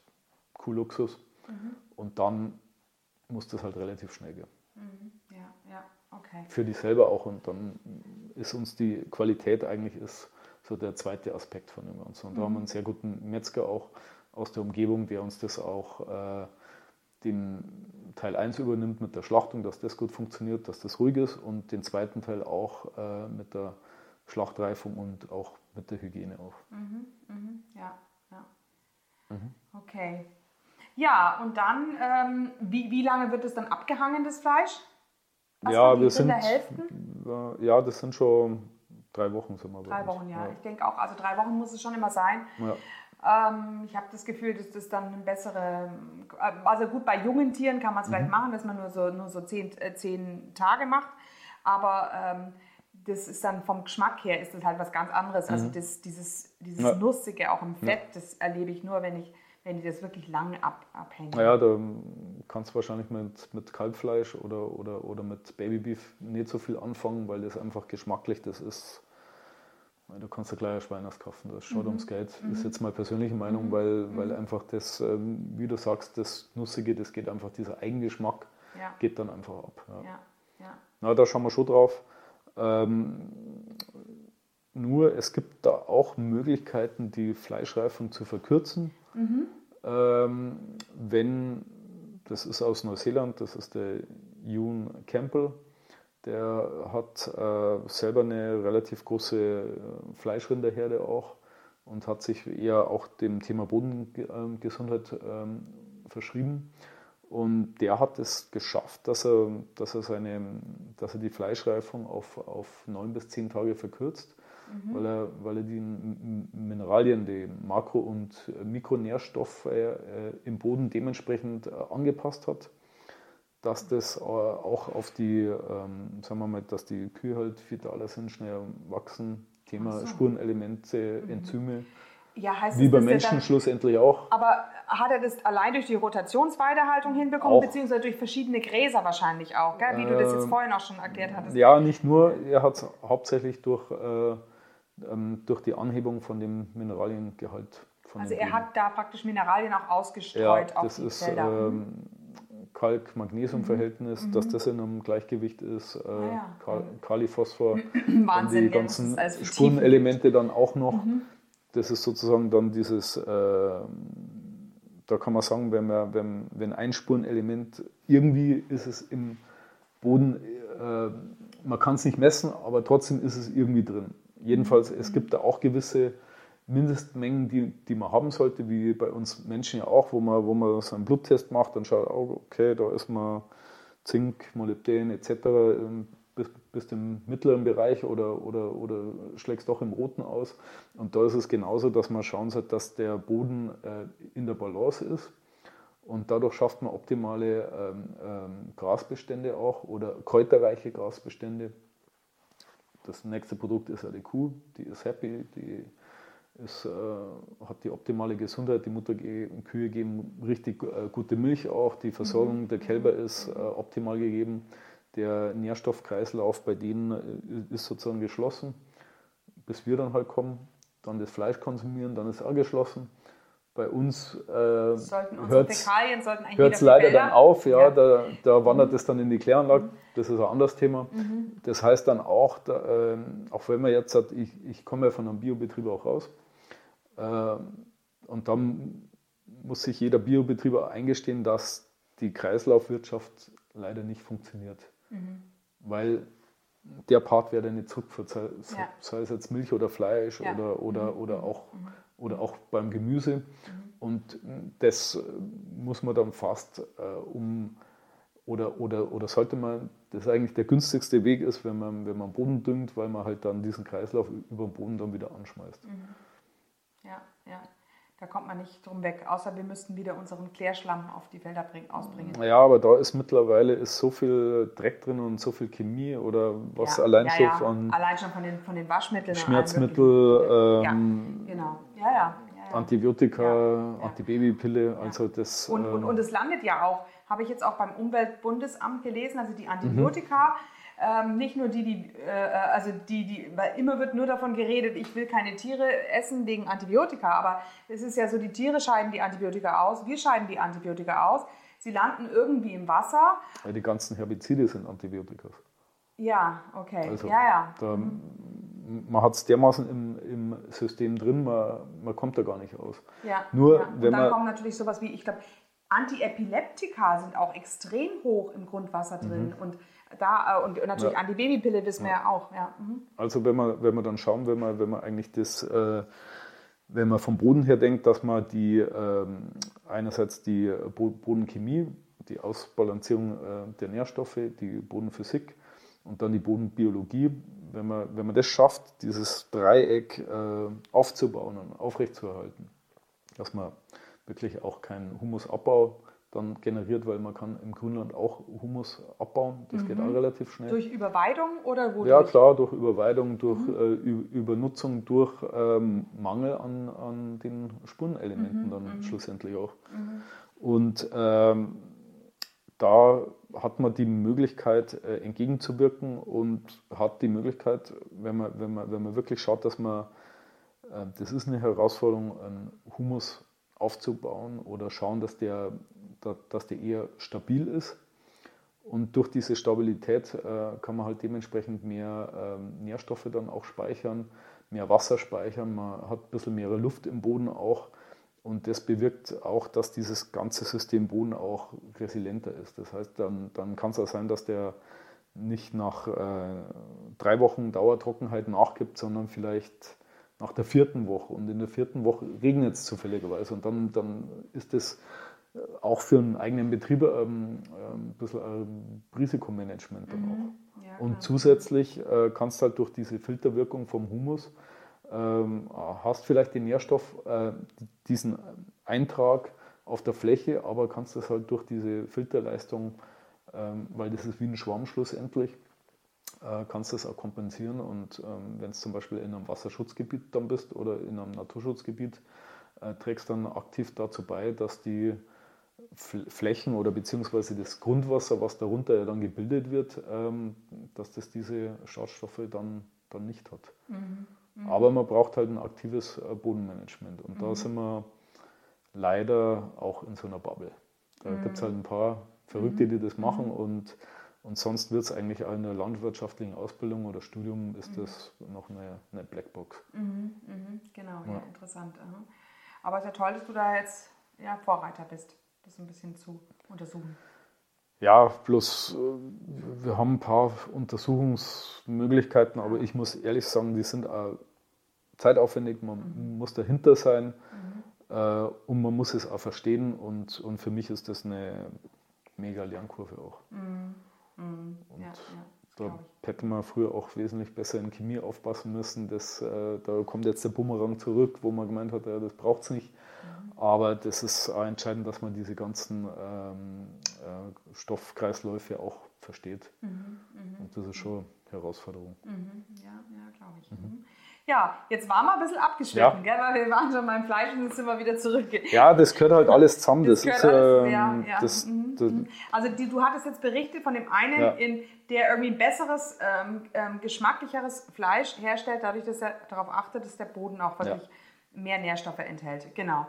cool Luxus. Mhm. Und dann muss das halt relativ schnell gehen. Mhm. Ja, ja, okay. Für die selber auch und dann ist uns die Qualität eigentlich ist so der zweite Aspekt von dem Ganzen. Und da haben wir einen mhm. sehr guten Metzger auch aus der Umgebung, der uns das auch äh, den Teil 1 übernimmt mit der Schlachtung, dass das gut funktioniert, dass das ruhig ist und den zweiten Teil auch äh, mit der Schlachtreifung und auch mit der Hygiene auch. Mhm, mhm, ja, ja. Mhm. Okay. Ja, und dann, ähm, wie, wie lange wird es dann abgehangen, das Fleisch? Was ja, wir sind, ja, das sind schon drei Wochen. Sind wir drei Wochen, ja. ja. Ich denke auch, also drei Wochen muss es schon immer sein. Ja. Ähm, ich habe das Gefühl, dass das dann eine bessere, äh, also gut, bei jungen Tieren kann man es mhm. vielleicht machen, dass man nur so, nur so zehn, äh, zehn Tage macht, aber ähm, das ist dann vom Geschmack her ist das halt was ganz anderes. Also mhm. Also das, dieses, dieses ja. Nussige auch im Fett, ja. das erlebe ich nur, wenn ich wenn die das wirklich lang ab, abhängen. Naja, da kannst du wahrscheinlich mit, mit Kalbfleisch oder, oder, oder mit Babybeef nicht so viel anfangen, weil das einfach geschmacklich, das ist Du kannst ja gleich ein Schweiners kaufen, das schaut mhm. ums Geld. Mhm. Ist jetzt meine persönliche Meinung, mhm. weil, mhm. weil einfach das, ähm, wie du sagst, das Nussige, das geht einfach, dieser Eigengeschmack ja. geht dann einfach ab. Ja. Ja. ja. Na, da schauen wir schon drauf. Ähm, nur es gibt da auch Möglichkeiten, die Fleischreifung zu verkürzen. Mhm. Ähm, wenn, das ist aus Neuseeland, das ist der Ewan Campbell. Der hat äh, selber eine relativ große äh, Fleischrinderherde auch und hat sich eher auch dem Thema Bodengesundheit ähm, verschrieben. Und der hat es geschafft, dass er, dass er, seine, dass er die Fleischreifung auf, auf neun bis zehn Tage verkürzt, mhm. weil, er, weil er die Mineralien, die Makro- und Mikronährstoffe äh, im Boden dementsprechend äh, angepasst hat, dass das äh, auch auf die, ähm, sagen wir mal, dass die Kühe halt vitaler sind, schneller wachsen, Thema so. Spurenelemente, mhm. Enzyme. Ja, heißt Wie es, bei Menschen dann, schlussendlich auch. Aber hat er das allein durch die Rotationsweidehaltung hinbekommen, auch. beziehungsweise durch verschiedene Gräser wahrscheinlich auch, gell? wie äh, du das jetzt ähm, vorhin auch schon erklärt hattest? Ja, nicht nur. Er hat es hauptsächlich durch, äh, ähm, durch die Anhebung von dem Mineraliengehalt. Von also er hat da praktisch Mineralien auch ausgestreut ja, auf das die ist, Felder. Ähm, Kalk-Magnesium-Verhältnis, mhm. dass das in einem Gleichgewicht ist, äh, ah, ja. Kal Kaliphosphor, Wahnsinn, die ganzen ja, Spurenelemente dann auch noch. Mhm. Das ist sozusagen dann dieses, äh, da kann man sagen, wenn, man, wenn, wenn ein Spurenelement, irgendwie ist es im Boden, äh, man kann es nicht messen, aber trotzdem ist es irgendwie drin. Jedenfalls, es mhm. gibt da auch gewisse Mindestmengen, die, die man haben sollte, wie bei uns Menschen ja auch, wo man, wo man so einen Bluttest macht, dann schaut, oh, okay, da ist man Zink, Molybden etc. Ähm, bis, bis im mittleren Bereich oder, oder, oder schlägt es doch im roten aus. Und da ist es genauso, dass man schauen sollte, dass der Boden äh, in der Balance ist. Und dadurch schafft man optimale ähm, ähm, Grasbestände auch oder kräuterreiche Grasbestände. Das nächste Produkt ist ja die Kuh, die ist happy, die es äh, hat die optimale Gesundheit, die Mutterkühe geben richtig äh, gute Milch auch, die Versorgung der Kälber ist äh, optimal gegeben, der Nährstoffkreislauf bei denen äh, ist sozusagen geschlossen, bis wir dann halt kommen, dann das Fleisch konsumieren, dann ist er geschlossen. Bei uns äh, hört es leider dann auf, ja, ja. Da, da, wandert mhm. es dann in die Kläranlage, das ist ein anderes Thema. Mhm. Das heißt dann auch, da, äh, auch wenn man jetzt sagt, ich, ich komme ja von einem Biobetrieb auch raus, und dann muss sich jeder Biobetrieb eingestehen, dass die Kreislaufwirtschaft leider nicht funktioniert. Mhm. Weil der Part werde nicht zurückführt, sei, ja. sei, es jetzt Milch oder Fleisch ja. oder, oder, mhm. oder, auch, mhm. oder auch beim Gemüse. Mhm. Und das muss man dann fast äh, um oder, oder, oder sollte man, das eigentlich der günstigste Weg ist, wenn man, wenn man Boden düngt, weil man halt dann diesen Kreislauf über den Boden dann wieder anschmeißt. Mhm. Ja, ja. Da kommt man nicht drum weg, außer wir müssten wieder unseren Klärschlamm auf die Felder bringen, ausbringen. Ja, aber da ist mittlerweile ist so viel Dreck drin und so viel Chemie oder was ja, allein ja, schon ja. von allein schon von den, von den Waschmitteln. Schmerzmittel, ähm, ja, genau. Ja, ja. Antibiotika, Antibabypille, also das. Und, und, und es landet ja auch, habe ich jetzt auch beim Umweltbundesamt gelesen, also die Antibiotika. Mhm ähm, nicht nur die, die, äh, also die, die, weil immer wird nur davon geredet, ich will keine Tiere essen wegen Antibiotika, aber es ist ja so, die Tiere scheiden die Antibiotika aus, wir scheiden die Antibiotika aus, sie landen irgendwie im Wasser. Ja, die ganzen Herbizide sind Antibiotika. Ja, okay. Also, ja, ja. Da, man hat es dermaßen im, im System drin, man, man kommt da gar nicht raus. Ja, Nur, ja. Und wenn dann man, kommen natürlich sowas wie, ich glaube, Antiepileptika sind auch extrem hoch im Grundwasser drin mhm. und da, äh, und natürlich ja. Antibabypille wissen wir ja auch. Ja. Mhm. Also wenn wir, wenn wir dann schauen, wenn man, wenn man eigentlich das, äh, wenn man vom Boden her denkt, dass man die ähm, einerseits die Bodenchemie, die Ausbalancierung äh, der Nährstoffe, die Bodenphysik und dann die Bodenbiologie, wenn man, wenn man das schafft, dieses Dreieck äh, aufzubauen und aufrechtzuerhalten, dass man wirklich auch keinen Humusabbau dann generiert, weil man kann im Grünland auch Humus abbauen. Das mhm. geht auch relativ schnell. Durch Überweidung oder wodurch? Ja klar, durch Überweidung, durch mhm. äh, Übernutzung, durch ähm, Mangel an, an den Spurenelementen mhm. dann mhm. schlussendlich auch. Mhm. Und ähm, da hat man die Möglichkeit äh, entgegenzuwirken und hat die Möglichkeit, wenn man, wenn man, wenn man wirklich schaut, dass man, äh, das ist eine Herausforderung, einen Humus aufzubauen oder schauen, dass der dass der eher stabil ist. Und durch diese Stabilität äh, kann man halt dementsprechend mehr ähm, Nährstoffe dann auch speichern, mehr Wasser speichern, man hat ein bisschen mehr Luft im Boden auch. und das bewirkt auch, dass dieses ganze System Boden auch resilienter ist. Das heißt, dann, dann kann es auch sein, dass der nicht nach äh, drei Wochen Dauertrockenheit nachgibt, sondern vielleicht nach der vierten Woche. Und in der vierten Woche regnet es zufälligerweise. Und dann, dann ist das auch für einen eigenen Betrieb ähm, ein bisschen ein Risikomanagement dann mhm. auch. Ja, und zusätzlich äh, kannst du halt durch diese Filterwirkung vom Humus, ähm, hast vielleicht den Nährstoff, äh, diesen Eintrag auf der Fläche, aber kannst das halt durch diese Filterleistung, ähm, weil das ist wie ein Schwamm schlussendlich, äh, kannst das auch kompensieren. Und ähm, wenn es zum Beispiel in einem Wasserschutzgebiet dann bist oder in einem Naturschutzgebiet, äh, trägst dann aktiv dazu bei, dass die Flächen oder beziehungsweise das Grundwasser, was darunter ja dann gebildet wird, ähm, dass das diese Schadstoffe dann, dann nicht hat. Mhm. Mhm. Aber man braucht halt ein aktives äh, Bodenmanagement und mhm. da sind wir leider auch in so einer Bubble. Da mhm. gibt es halt ein paar Verrückte, die das machen mhm. und, und sonst wird es eigentlich auch in der landwirtschaftlichen Ausbildung oder Studium ist mhm. das noch eine, eine Blackbox. Genau, ja. ja interessant. Aber es ist ja toll, dass du da jetzt ja, Vorreiter bist das ein bisschen zu untersuchen? Ja, bloß äh, wir haben ein paar Untersuchungsmöglichkeiten, aber ich muss ehrlich sagen, die sind auch zeitaufwendig, man mhm. muss dahinter sein mhm. äh, und man muss es auch verstehen und, und für mich ist das eine mega Lernkurve auch. Mhm. mhm. Und ja, ja, da hätte man früher auch wesentlich besser in Chemie aufpassen müssen. Das, äh, da kommt jetzt der Bumerang zurück, wo man gemeint hat, ja, das braucht es nicht. Aber das ist entscheidend, dass man diese ganzen ähm, äh, Stoffkreisläufe auch versteht. Mhm, mh. Und das ist schon eine Herausforderung. Mhm, ja, ja glaube ich. Mhm. mhm. Ja, jetzt waren wir ein bisschen abgeschnitten, ja. weil wir waren schon beim Fleisch und jetzt sind wir wieder zurück. Ja, das gehört halt alles zusammen. Das, das ist, alles, ähm, ja. Das, mhm, das, mhm. also die, du hattest jetzt berichtet von dem einen, in, der irgendwie besseres, ähm, ähm, geschmacklicheres Fleisch herstellt, dadurch, dass er darauf achtet, dass der Boden auch wirklich mehr Nährstoffe enthält. Genau.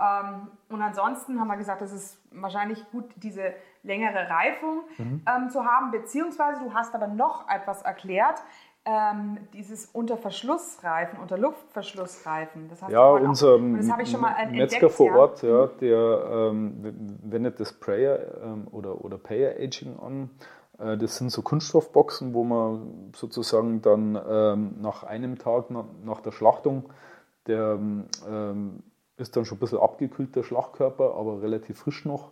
Ähm, und ansonsten haben wir gesagt, es ist wahrscheinlich gut, diese längere Reifung mhm. ähm, zu haben, beziehungsweise du hast aber noch etwas erklärt, ähm, dieses Unterverschlussreifen, unter Luftverschlussreifen. Das ja, unser auch, das ich schon mal Metzger entdeckt, vor Ort, ja, mhm. der ähm, wendet das Sprayer ähm, oder, oder Payer Aging an. Äh, das sind so Kunststoffboxen, wo man sozusagen dann ähm, nach einem Tag nach, nach der Schlachtung der ist dann schon ein bisschen abgekühlt, der Schlachtkörper, aber relativ frisch noch.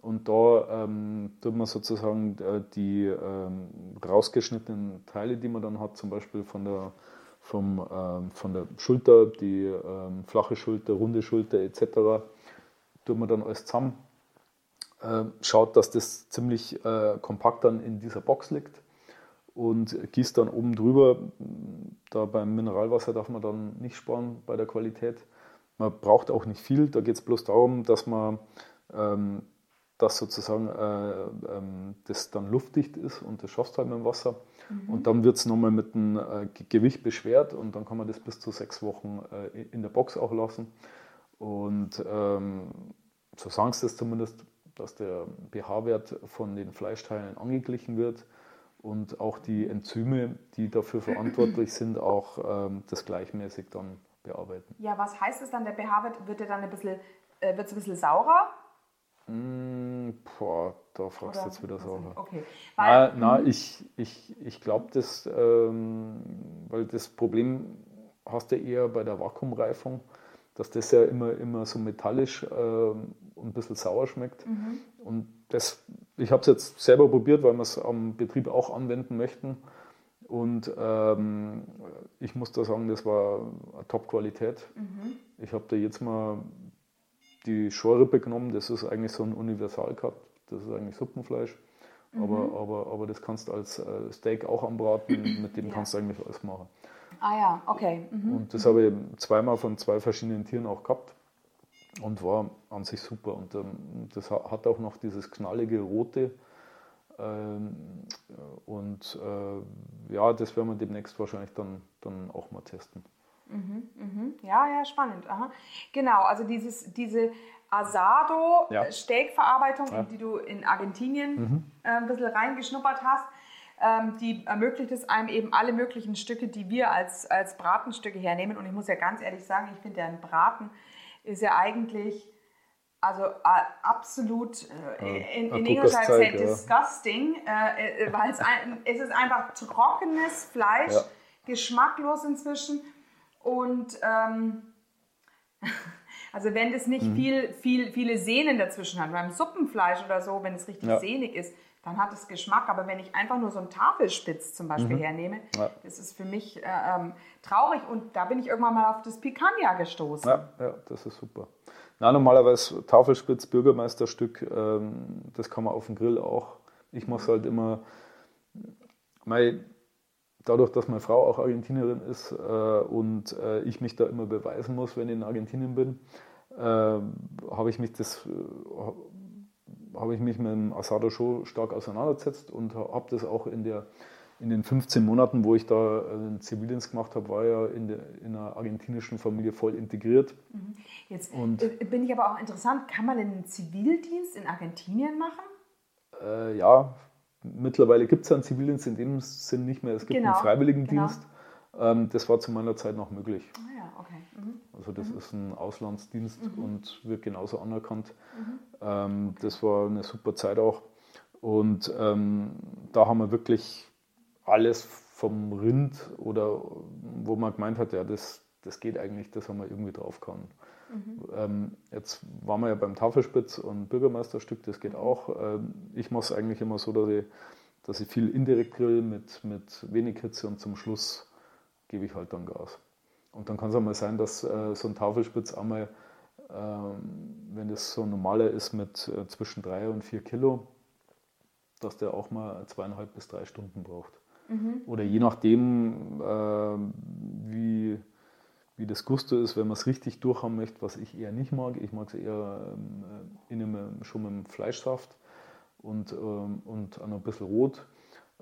Und da ähm, tut man sozusagen äh, die ähm, rausgeschnittenen Teile, die man dann hat, zum Beispiel von der, vom, ähm, von der Schulter, die ähm, flache Schulter, runde Schulter etc., tut man dann alles zusammen. Äh, schaut, dass das ziemlich äh, kompakt dann in dieser Box liegt und gießt dann oben drüber. Da beim Mineralwasser darf man dann nicht sparen bei der Qualität man braucht auch nicht viel, da geht es bloß darum, dass man ähm, das sozusagen äh, ähm, das dann luftdicht ist und das schafft halt mit dem Wasser. Mhm. Und dann wird es nochmal mit dem äh, Gewicht beschwert und dann kann man das bis zu sechs Wochen äh, in der Box auch lassen. Und ähm, so sagen sie es zumindest, dass der pH-Wert von den Fleischteilen angeglichen wird und auch die Enzyme, die dafür verantwortlich sind, auch ähm, das gleichmäßig dann bearbeiten. Ja, was heißt es dann, der pH wird, wird der dann ein bisschen, äh, wird's ein bisschen saurer? Mm, boah, da fragst du jetzt wieder saurer. Okay. Weil, na, na ich, ich, ich glaube, das, ähm, weil das Problem hast du eher bei der Vakuumreifung, dass das ja immer, immer so metallisch äh, und ein bisschen sauer schmeckt. Mhm. Und das, ich habe es jetzt selber probiert, weil wir es am Betrieb auch anwenden möchten. Und ähm, ich muss da sagen, das war eine Top-Qualität. Mhm. Ich habe da jetzt mal die Schorrippe genommen, das ist eigentlich so ein Universal-Cut, das ist eigentlich Suppenfleisch. Mhm. Aber, aber, aber das kannst du als äh, Steak auch anbraten, mit dem ja. kannst du eigentlich alles machen. Ah ja, okay. Mhm. Und das habe ich zweimal von zwei verschiedenen Tieren auch gehabt und war an sich super. Und ähm, das hat auch noch dieses knallige Rote und äh, ja, das werden wir demnächst wahrscheinlich dann, dann auch mal testen. Mhm, mhm. Ja, ja, spannend. Aha. Genau, also dieses, diese Asado-Steakverarbeitung, ja. die du in Argentinien mhm. äh, ein bisschen reingeschnuppert hast, ähm, die ermöglicht es einem eben alle möglichen Stücke, die wir als, als Bratenstücke hernehmen. Und ich muss ja ganz ehrlich sagen, ich finde ja ein Braten ist ja eigentlich also äh, absolut äh, in, in Englisch heißt es disgusting, äh, äh, weil es, ein, es ist einfach trockenes Fleisch, Ja. geschmacklos inzwischen und ähm, also wenn das Mhm. nicht viel, viel, viele Sehnen dazwischen hat, beim Suppenfleisch oder so, wenn es richtig Ja. sehnig ist, dann hat es Geschmack. Aber wenn ich einfach nur so einen Tafelspitz zum Beispiel hernehme, Mhm. Ja. das ist für mich äh, ähm, traurig und da bin ich irgendwann mal auf das Picanha gestoßen. Ja, ja, das ist super. Na, normalerweise Tafelspitz, Bürgermeisterstück, ähm, das kann man auf dem Grill auch. Ich mache es halt immer, mei, dadurch, dass meine Frau auch Argentinierin ist äh, und äh, ich mich da immer beweisen muss, wenn ich in Argentinien bin, äh, habe ich mich das äh, habe ich mich mit dem Asado schon stark auseinandergesetzt und habe das auch in, der, in den 15 Monaten, wo ich da äh, einen Zivildienst gemacht habe, war ja in, der, in einer argentinischen Familie voll integriert. Jetzt Und- äh, bin ich aber auch interessant, kann man einen Zivildienst in Argentinien machen? Äh, ja, mittlerweile gibt es einen Zivildienst in dem Sinn nicht mehr. Es gibt Genau, einen Freiwilligendienst. Ähm, das war zu meiner Zeit noch möglich. Ah ja, okay. Mhm. Also das ist ein Auslandsdienst und wird genauso anerkannt. Mhm. Ähm, das war eine super Zeit auch. Und ähm, da haben wir wirklich alles vom Rind oder wo man gemeint hat, ja, das, das geht eigentlich, das haben wir irgendwie drauf kann. Ähm, jetzt waren wir ja beim Tafelspitz und Bürgermeisterstück, das geht auch. Ähm, ich mache es eigentlich immer so, dass ich, dass ich viel indirekt grill mit, mit wenig Hitze und zum Schluss gebe ich halt dann Gas. Und dann kann es auch mal sein, dass äh, so ein Tafelspitz einmal, ähm, wenn das so ein normaler ist mit äh, zwischen drei und vier Kilo, dass der auch mal zweieinhalb bis drei Stunden braucht. Oder je nachdem, äh, wie, wie das Gusto ist, wenn man es richtig durchhaben möchte, was ich eher nicht mag. Ich mag es eher ähm, äh, in einem, schon mit dem Fleischsaft und, ähm, und noch ein bisschen rot.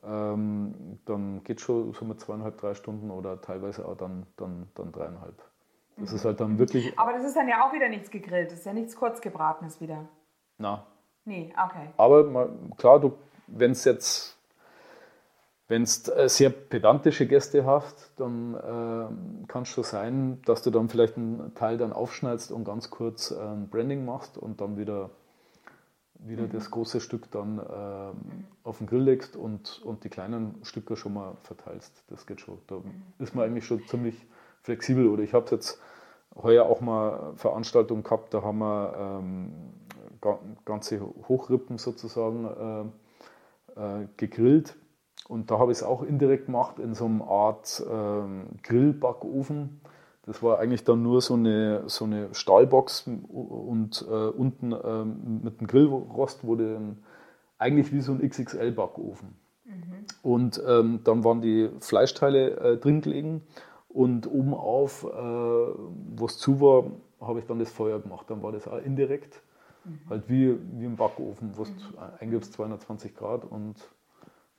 Ähm, dann geht schon so mit zweieinhalb, drei Stunden oder teilweise auch dann, dann, dann dreieinhalb. Das ist halt dann wirklich, Aber das ist dann ja auch wieder nichts gegrillt, das ist ja nichts kurzgebratenes wieder. na, Nee, okay. Aber mal, klar, du, wenn es jetzt, wenn es sehr pedantische Gäste hast, dann äh, kann es schon sein, dass du dann vielleicht einen Teil dann aufschneidest und ganz kurz äh, ein Branding machst und dann wieder, wieder das große Stück dann äh, auf den Grill legst und, und die kleinen Stücke schon mal verteilst. Das geht schon. Da ist man eigentlich schon ziemlich flexibel. Oder ich habe jetzt heuer auch mal Veranstaltungen gehabt, da haben wir ähm, ga- ganze Hochrippen sozusagen äh, äh, gegrillt. Und da habe ich es auch indirekt gemacht in so einer Art ähm, Grillbackofen. Das war eigentlich dann nur so eine, so eine Stahlbox und äh, unten ähm, mit einem Grillrost wurde dann eigentlich wie so ein XXL-Backofen. Und ähm, dann waren die Fleischteile äh, drin gelegen und oben auf, äh, wo es zu war, habe ich dann das Feuer gemacht. Dann war das auch indirekt, halt wie, wie im Backofen, wo du eingibst 220 Grad und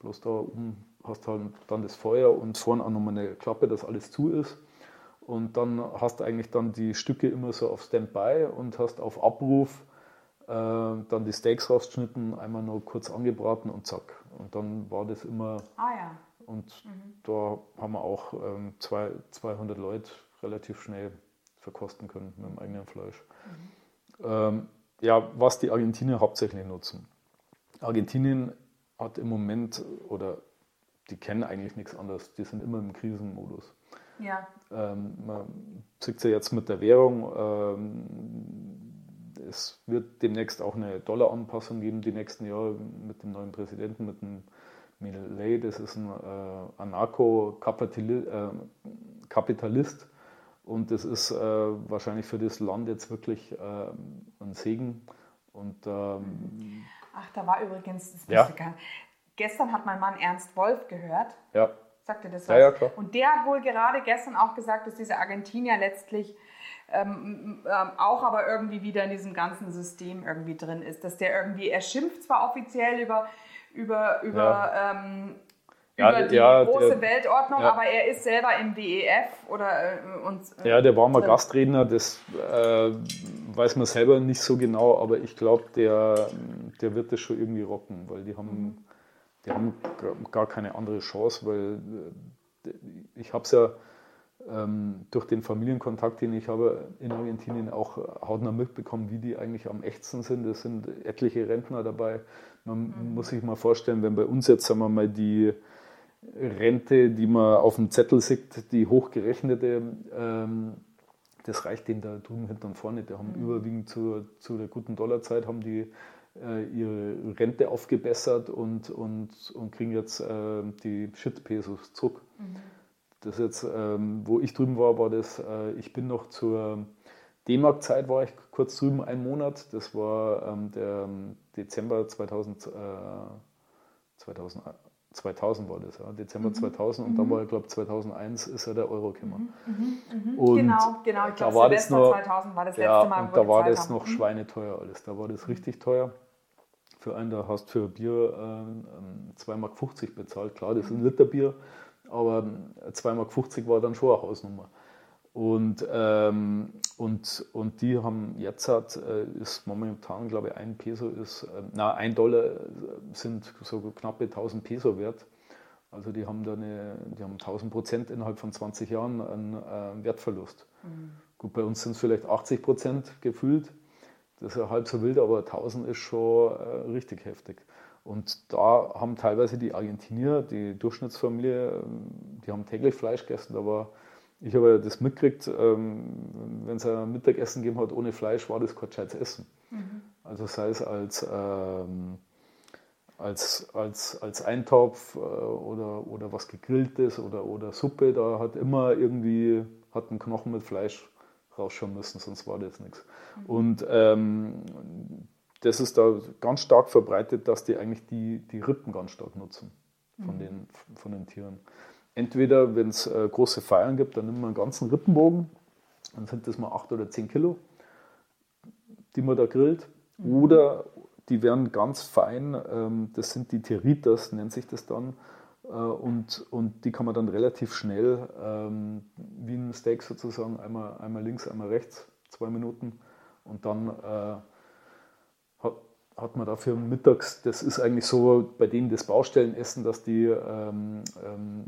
bloß da oben hast halt dann das Feuer und vorne auch nochmal eine Klappe, dass alles zu ist. Und dann hast du eigentlich dann die Stücke immer so auf Standby und hast auf Abruf äh, dann die Steaks rausgeschnitten, einmal noch kurz angebraten und zack. Und dann war das immer, Ah ja. und da haben wir auch ähm, zwei, 200 Leute relativ schnell verkosten können mit dem eigenen Fleisch. Ähm, ja, was die Argentinier hauptsächlich nutzen. Argentinien hat im Moment, oder die kennen eigentlich nichts anderes, die sind immer im Krisenmodus. Ja. Ähm, man sieht es ja jetzt mit der Währung. Ähm, es wird demnächst auch eine Dollaranpassung geben, die nächsten Jahre mit dem neuen Präsidenten, mit dem Milei. Das ist ein äh, Anarcho-Kapitalist. Und das ist äh, wahrscheinlich für das Land jetzt wirklich äh, ein Segen. Und ähm, Ach, da war übrigens, das Ja. gar. Gestern hat mein Mann Ernst Wolf gehört. ja, Sagte das Ja, was? ja, klar. Und der hat wohl gerade gestern auch gesagt, dass diese Argentinier letztlich ähm, ähm, auch aber irgendwie wieder in diesem ganzen System irgendwie drin ist. Dass der irgendwie, er schimpft zwar offiziell über, über, über, ähm, Ja, über die ja, große der- Weltordnung, ja. aber er ist selber im WEF oder äh, und äh, Ja, der war mal. Gastredner, das äh, weiß man selber nicht so genau, aber ich glaube, der, der wird das schon irgendwie rocken, weil die haben, die haben gar- keine andere Chance, weil äh, ich habe es ja ähm, durch den Familienkontakt, den ich habe in Argentinien, auch hautnah mitbekommen, wie die eigentlich am echtsten sind. Es sind etliche Rentner dabei. Man mhm. muss sich mal vorstellen, wenn bei uns jetzt, sagen wir mal, die Rente, die man auf dem Zettel sieht, die hochgerechnete, ähm, das reicht denen da drüben hinten und vorne. Die haben mhm. überwiegend zu, zu der guten Dollarzeit haben die äh, ihre Rente aufgebessert und, und, und kriegen jetzt äh, die Shit-Pesos zurück. Mhm. Das jetzt, ähm, wo ich drüben war, war das, äh, ich bin noch zur D-Mark-Zeit, war ich kurz drüben, einen Monat. Das war ähm, der ähm, Dezember 2000, 2000, 2000 war das, ja, Dezember mhm. 2000 und mhm. dann war, ich glaube 2001 ist ja der Euro gekommen. Mhm. mhm. mhm. Und genau, genau. Ich glaube, Silvester noch, 2000 war das letzte ja, Mal, und da war das haben. noch mhm. schweineteuer alles. Da war das richtig teuer. Für einen, da hast du für Bier äh, 2,50 Mark bezahlt. Klar, das ist ein Liter Bier, aber 2,50 Mark war dann schon eine Hausnummer. Und, ähm, und, und die haben jetzt hat, äh, ist momentan, glaube ich, ein Peso ist, äh, na, ein Dollar sind so knappe 1000 Peso wert. Also die haben da eine, die haben 1000 Prozent innerhalb von 20 Jahren einen äh, Wertverlust. Mhm. Gut, bei uns sind es vielleicht 80 Prozent gefühlt. Das ist ja halb so wild, aber 1000 ist schon äh, richtig heftig. Und da haben teilweise die Argentinier, die Durchschnittsfamilie, ähm, die haben täglich Fleisch gegessen. Da war ich habe das mitgekriegt, ähm, wenn es ein Mittagessen gegeben hat ohne Fleisch, war das kein gescheites Essen. Mhm. Also sei es als, ähm, als, als, als Eintopf äh, oder, oder was gegrilltes oder, oder Suppe, da hat immer irgendwie hat ein Knochen mit Fleisch rausschauen müssen, sonst war das nichts. Mhm. Und ähm, das ist da ganz stark verbreitet, dass die eigentlich die, die Rippen ganz stark nutzen von, mhm. den, von den Tieren. Entweder, wenn es äh, große Feiern gibt, dann nimmt man einen ganzen Rippenbogen, dann sind das mal 8 oder 10 Kilo, die man da grillt. Mhm. Oder die werden ganz fein, ähm, das sind die Territas, nennt sich das dann. Äh, und, und die kann man dann relativ schnell, ähm, wie ein Steak sozusagen, einmal, einmal links, einmal rechts, zwei Minuten. Und dann äh, hat man dafür mittags, das ist eigentlich so bei denen das Baustellenessen, dass die, ähm, ähm,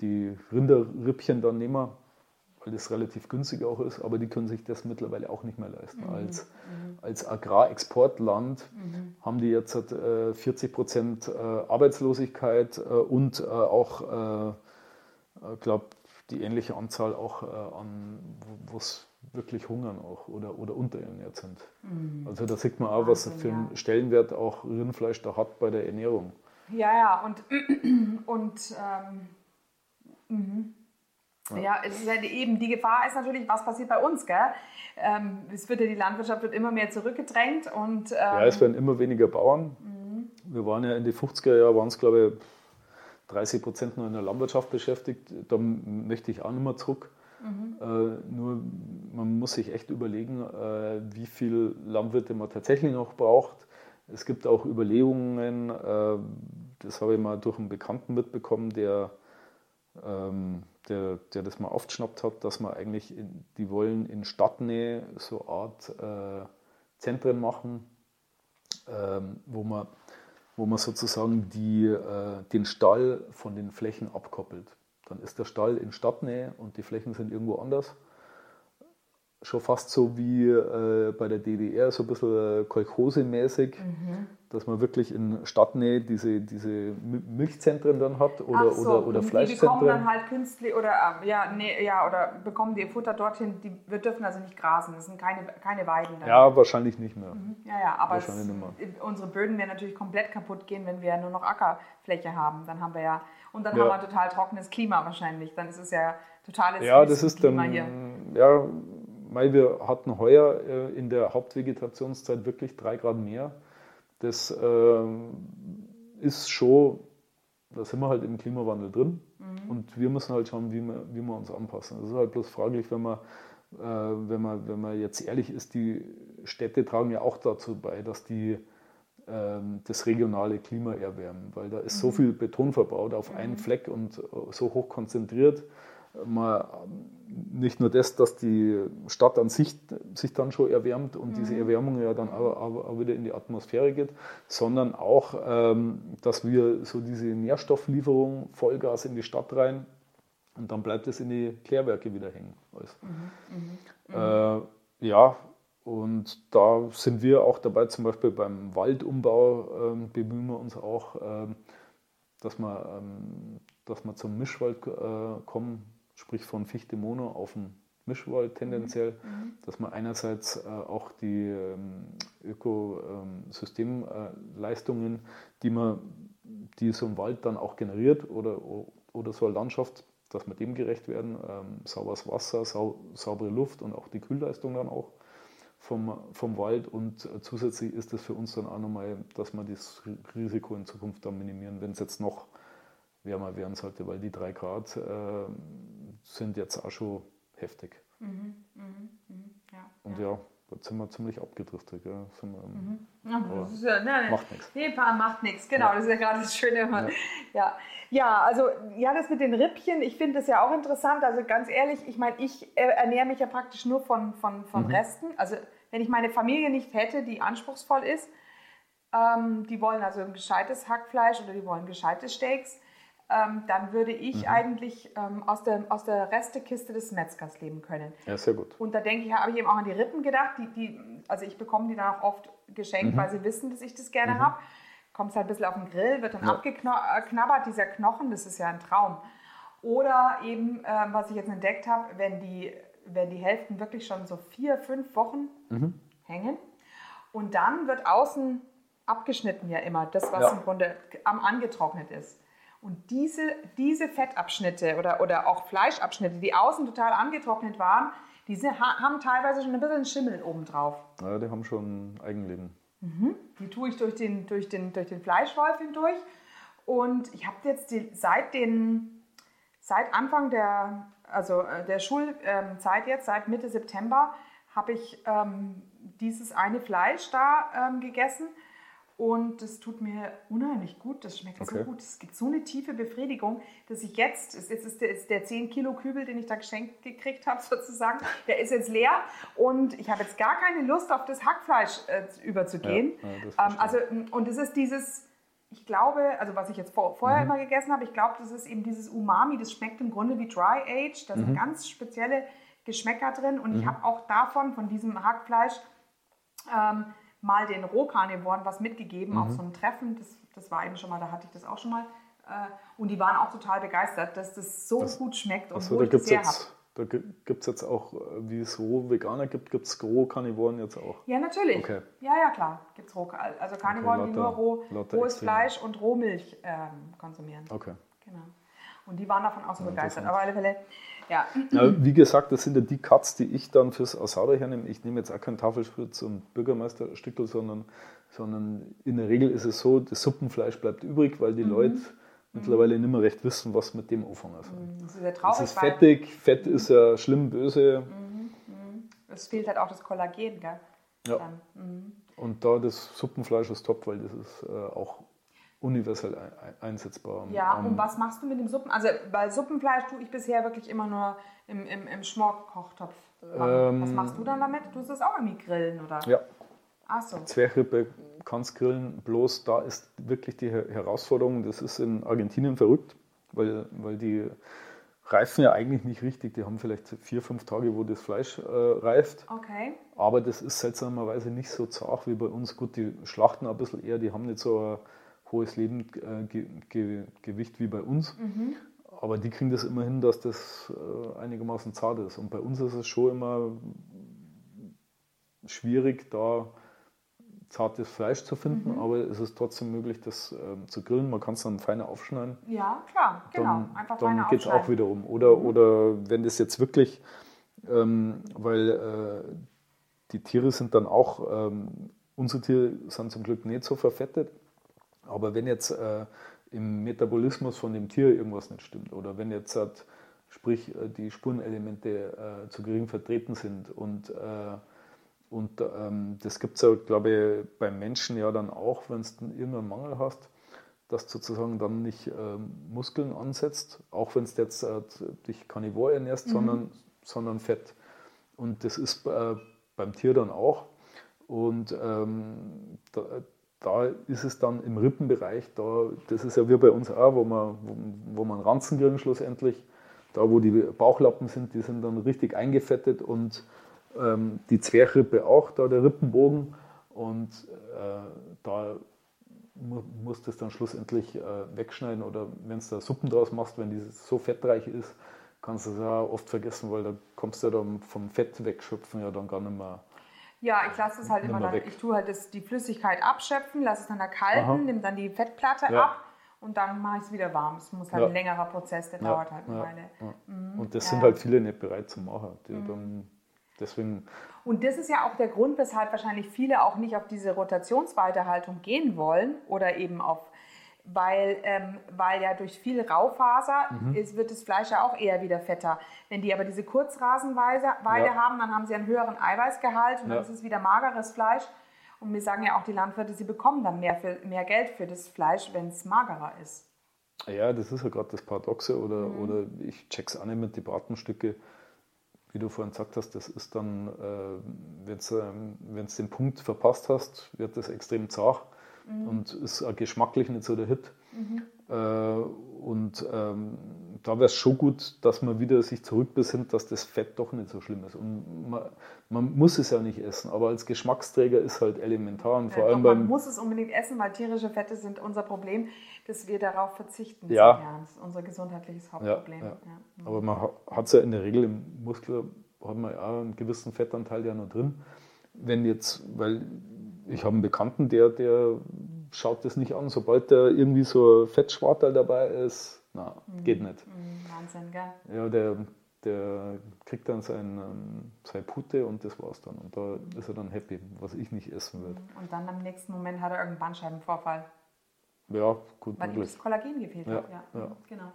die Rinderrippchen dann nehmen, weil das relativ günstig auch ist, aber die können sich das mittlerweile auch nicht mehr leisten. Mhm. Als, mhm. als Agrarexportland mhm. haben die jetzt äh, 40 Prozent äh, Arbeitslosigkeit äh, und äh, auch, äh, ich glaube, die ähnliche Anzahl auch äh, an, wo es wirklich hungern auch oder, oder unterernährt sind. Mhm. Also da sieht man auch, was Wahnsinn, für einen ja. Stellenwert auch Rindfleisch da hat bei der Ernährung. Ja, ja, und, und ähm, mhm. ja. ja, es ist halt eben, die Gefahr ist natürlich, was passiert bei uns, gell? Ähm, es wird ja, die Landwirtschaft wird immer mehr zurückgedrängt und... Ähm, ja, es werden immer weniger Bauern. Mhm. Wir waren ja in den 50er Jahren, waren es glaube ich 30 Prozent nur in der Landwirtschaft beschäftigt. Da möchte ich auch nicht mehr zurück. Mhm. Äh, nur man muss sich echt überlegen, äh, wie viel Landwirte man tatsächlich noch braucht. Es gibt auch Überlegungen, äh, das habe ich mal durch einen Bekannten mitbekommen, der, ähm, der, der das mal aufgeschnappt hat, dass man eigentlich, in, die wollen in Stadtnähe so eine Art äh, Zentren machen, ähm, wo man wo man sozusagen die, äh, den Stall von den Flächen abkoppelt. Dann ist der Stall in Stadtnähe und die Flächen sind irgendwo anders. Schon fast so wie äh, bei der DDR, so ein bisschen äh, kolchosemäßig, mhm. Dass man wirklich in Stadtnähe diese, diese Milchzentren dann hat oder, so, oder, oder Fleischzentren. Die bekommen dann halt künstlich oder, ähm, ja, nee, ja, oder bekommen die Futter dorthin. Die, wir dürfen also nicht grasen, das sind keine, keine Weiden. Dann. Ja, wahrscheinlich nicht mehr. Mhm. Ja, ja, aber es, unsere Böden werden natürlich komplett kaputt gehen, wenn wir nur noch Ackerfläche haben. Dann haben wir ja und dann ja. haben wir total trockenes Klima wahrscheinlich. Dann ist es ja totales Ja, das ist Klima dann, hier. Ja, weil wir hatten heuer äh, in der Hauptvegetationszeit wirklich drei Grad mehr. Das äh, ist schon, da sind wir halt im Klimawandel drin. Mhm. Und wir müssen halt schauen, wie wir, wie wir uns anpassen. Das ist halt bloß fraglich, wenn man, äh, wenn, man, wenn man jetzt ehrlich ist, die Städte tragen ja auch dazu bei, dass die ähm, das regionale Klima erwärmen, weil da ist mhm. so viel Beton verbaut auf einen mhm. Fleck und äh, so hoch konzentriert. Man, nicht nur das, dass die Stadt an sich sich dann schon erwärmt und mhm. diese Erwärmung ja dann auch, auch, wieder in die Atmosphäre geht, sondern auch, ähm, dass wir so diese Nährstofflieferung Vollgas in die Stadt rein und dann bleibt es in die Klärwerke wieder hängen. Mhm, äh, ja, und da sind wir auch dabei, zum Beispiel beim Waldumbau ähm, bemühen wir uns auch, ähm, dass, wir, ähm, dass wir zum Mischwald äh, kommen, sprich von Fichte Mono auf den Mischwald tendenziell, mhm. mhm. dass man einerseits äh, auch die ähm, Ökosystemleistungen, äh, die man, die so ein Wald dann auch generiert oder, oder so eine Landschaft, dass wir dem gerecht werden, ähm, sauberes Wasser, sau, saubere Luft und auch die Kühlleistung dann auch vom, vom Wald und äh, zusätzlich ist es für uns dann auch nochmal, dass wir das Risiko in Zukunft dann minimieren, wenn es jetzt noch wärmer werden sollte, weil die drei Grad äh, sind jetzt auch schon heftig. Mhm, mh, mh, ja, Und ja. ja, da sind wir ziemlich abgedriftet. Ja. Wir, mhm. ja, ja, ne, macht nichts. Nee, macht nichts, genau. Das ist ja gerade das Schöne. Ja. ja. Ja, also ja, das mit den Rippchen, ich finde das ja auch interessant. Also ganz ehrlich, ich meine, ich ernähre mich ja praktisch nur von, von, von mhm. Resten. Also wenn ich meine Familie nicht hätte, die anspruchsvoll ist, ähm, die wollen also ein gescheites Hackfleisch oder die wollen gescheites Steaks, ähm, dann würde ich mhm. eigentlich ähm, aus, der, aus der Restekiste des Metzgers leben können. Ja, sehr gut. Und da denke ich, habe ich eben auch an die Rippen gedacht. Die, die, also ich bekomme die dann auch oft geschenkt, mhm. weil sie wissen, dass ich das gerne mhm. habe. Kommt es halt ein bisschen auf den Grill, wird dann ja. abgeknabbert, dieser Knochen, das ist ja ein Traum. Oder eben, ähm, was ich jetzt entdeckt habe, wenn die, wenn die Hälften wirklich schon so vier, fünf Wochen mhm. hängen und dann wird außen abgeschnitten ja immer, das, was ja. im Grunde am angetrocknet ist. Und diese, diese Fettabschnitte oder, oder auch Fleischabschnitte, die außen total angetrocknet waren, diese haben teilweise schon ein bisschen Schimmel obendrauf. Ja, die haben schon Eigenleben. Mhm. Die tue ich durch den, durch den, durch den Fleischwolf hindurch. Und ich habe jetzt die, seit, den, seit Anfang der, also äh, der Schulzeit jetzt, seit Mitte September, habe ich ähm, dieses eine Fleisch da ähm, gegessen und das tut mir unheimlich gut. Das schmeckt okay. so gut. Es gibt so eine tiefe Befriedigung, dass ich jetzt, jetzt ist der, ist der 10 Kilo Kübel, den ich da geschenkt gekriegt habe, sozusagen, der ist jetzt leer. Und ich habe jetzt gar keine Lust, auf das Hackfleisch äh, überzugehen. Ja, ja, ähm, also, und es ist dieses, ich glaube, also was ich jetzt vor, vorher mhm. immer gegessen habe, ich glaube, das ist eben dieses Umami, das schmeckt im Grunde wie Dry Age. Da sind mhm. ganz spezielle Geschmäcker drin. Und mhm. ich habe auch davon, von diesem Hackfleisch, ähm, mal den Rohkarnivoren was mitgegeben mhm. auf so einem Treffen. Das, das war eben schon mal, da hatte ich das auch schon mal. Äh, und die waren auch total begeistert, dass das so das, gut schmeckt und so, da gibt's jetzt, Da gibt es jetzt auch, äh, wie es Roh-Veganer gibt, gibt es Roh-Karnivoren jetzt auch? Ja, natürlich. Okay. Ja, ja, klar. Gibt es Roh, also Karnivoren, okay, die nur roh, rohes Extreme. Fleisch und Rohmilch ähm, konsumieren. Okay. Genau. Und die waren davon auch so ja, begeistert. Aber auf alle Fälle, ja. ja. Wie gesagt, das sind ja die Cuts, die ich dann fürs Asada hernehme. Ich nehme jetzt auch keinen Tafelspritz und Bürgermeisterstickel, sondern, sondern in der Regel ist es so, das Suppenfleisch bleibt übrig, weil die mhm. Leute mhm. mittlerweile nicht mehr recht wissen, was mit dem anfangen soll. Mhm. Das ist ja traurig. Es ist fettig, Fett mhm. ist ja schlimm, böse. Mhm. mhm. Es fehlt halt auch das Kollagen, gell? Ja. Und da das Suppenfleisch ist top, weil das ist äh, auch universell einsetzbar. Ja, und was machst du mit dem Suppen? Also bei Suppenfleisch tue ich bisher wirklich immer nur im, im, im Schmorkochtopf. Ähm, was machst du dann damit? Du es auch irgendwie grillen, oder? Ja. Ach so. Zwerchrippe kannst grillen, bloß da ist wirklich die Herausforderung, das ist in Argentinien verrückt, weil, weil die reifen ja eigentlich nicht richtig. Die haben vielleicht vier, fünf Tage, wo das Fleisch äh, reift. Okay. Aber das ist seltsamerweise nicht so zart wie bei uns. Gut, die schlachten ein bisschen eher, die haben nicht so eine hohes Lebendgewicht äh, wie bei uns. Mhm. Aber die kriegen das immer hin, dass das äh, einigermaßen zart ist. Und bei uns ist es schon immer schwierig, da zartes Fleisch zu finden, mhm. aber es ist trotzdem möglich, das äh, zu grillen. Man kann es dann feiner aufschneiden. Ja, klar, genau. Dann, Einfach dann geht es auch wieder um. Oder, mhm. oder wenn das jetzt wirklich, ähm, weil äh, die Tiere sind dann auch, ähm, unsere Tiere sind zum Glück nicht so verfettet, aber wenn jetzt äh, im Metabolismus von dem Tier irgendwas nicht stimmt oder wenn jetzt halt, sprich äh, die Spurenelemente äh, zu gering vertreten sind und, äh, und ähm, das gibt es ja, glaube ich, beim Menschen ja dann auch, wenn du irgendeinen Mangel hast, dass du sozusagen dann nicht ähm, Muskeln ansetzt, auch wenn du jetzt äh, dich Karnivor ernährst, mhm. sondern, sondern Fett. Und das ist äh, beim Tier dann auch. Und ähm, da, da ist es dann im Rippenbereich, da, das ist ja wie bei uns auch, wo man, wo, wo man Ranzen kriegen schlussendlich, da wo die Bauchlappen sind, die sind dann richtig eingefettet und ähm, die Zwerchrippe auch, da der Rippenbogen. Und äh, da mu musst du es dann schlussendlich äh, wegschneiden oder wenn du da Suppen draus machst, wenn die so fettreich ist, kannst du es ja oft vergessen, weil da kommst du ja dann vom Fett wegschöpfen ja dann gar nicht mehr. Ja, ich lasse es halt Nimm immer dann, weg. ich tue halt das, die Flüssigkeit abschöpfen, lasse es dann erkalten, nehme dann die Fettplatte Ja. ab und dann mache ich es wieder warm. Es muss halt Ja. ein längerer Prozess, der Ja, dauert halt eine Weile. ja. Und das sind halt viele nicht bereit zu machen. Dann, deswegen, Und das ist ja auch der Grund, weshalb wahrscheinlich viele auch nicht auf diese Rotationsweiterhaltung gehen wollen oder eben auf, weil, ähm, weil ja durch viel Raufaser Mhm. ist, wird das Fleisch ja auch eher wieder fetter. Wenn die aber diese Kurzrasenweide Weide Ja. haben, dann haben sie einen höheren Eiweißgehalt und dann Ja. ist es wieder mageres Fleisch. Und mir sagen ja auch die Landwirte, sie bekommen dann mehr, für, mehr Geld für das Fleisch, wenn es magerer ist. ja, das ist ja gerade das Paradoxe oder, Mhm. oder ich check's auch nicht mit den Bratenstücke. Wie du vorhin gesagt hast, das ist dann, äh, wenn du ähm, den Punkt verpasst hast, wird das extrem zart Mhm. und ist auch geschmacklich nicht so der Hit. Äh, und ähm, da wäre es schon gut, dass man wieder sich zurückbesinnt, dass das Fett doch nicht so schlimm ist. Und man, man muss es ja nicht essen, aber als Geschmacksträger ist halt elementar und vor Ja, allem man muss es unbedingt essen, weil tierische Fette sind unser Problem, dass wir darauf verzichten. Ja. Jahren. Das ist unser gesundheitliches Ja, Hauptproblem. ja. Ja. Aber man hat es ja in der Regel im Muskel, hat man ja einen gewissen Fettanteil ja noch drin. Wenn jetzt, weil ich habe einen Bekannten, der, der schaut das nicht an. Sobald da irgendwie so ein Fettschwartel dabei ist, na, geht nicht. Mhm, Wahnsinn, gell? Ja, der, der kriegt dann sein, ähm, seine Pute und das war's dann. Und da ist er dann happy, was ich nicht essen würde. Und dann im nächsten Moment hat er irgendeinen Bandscheibenvorfall, Ja, gut weil ihm möglich. das Kollagen gefehlt Ja, hat. Ja, ja. genau.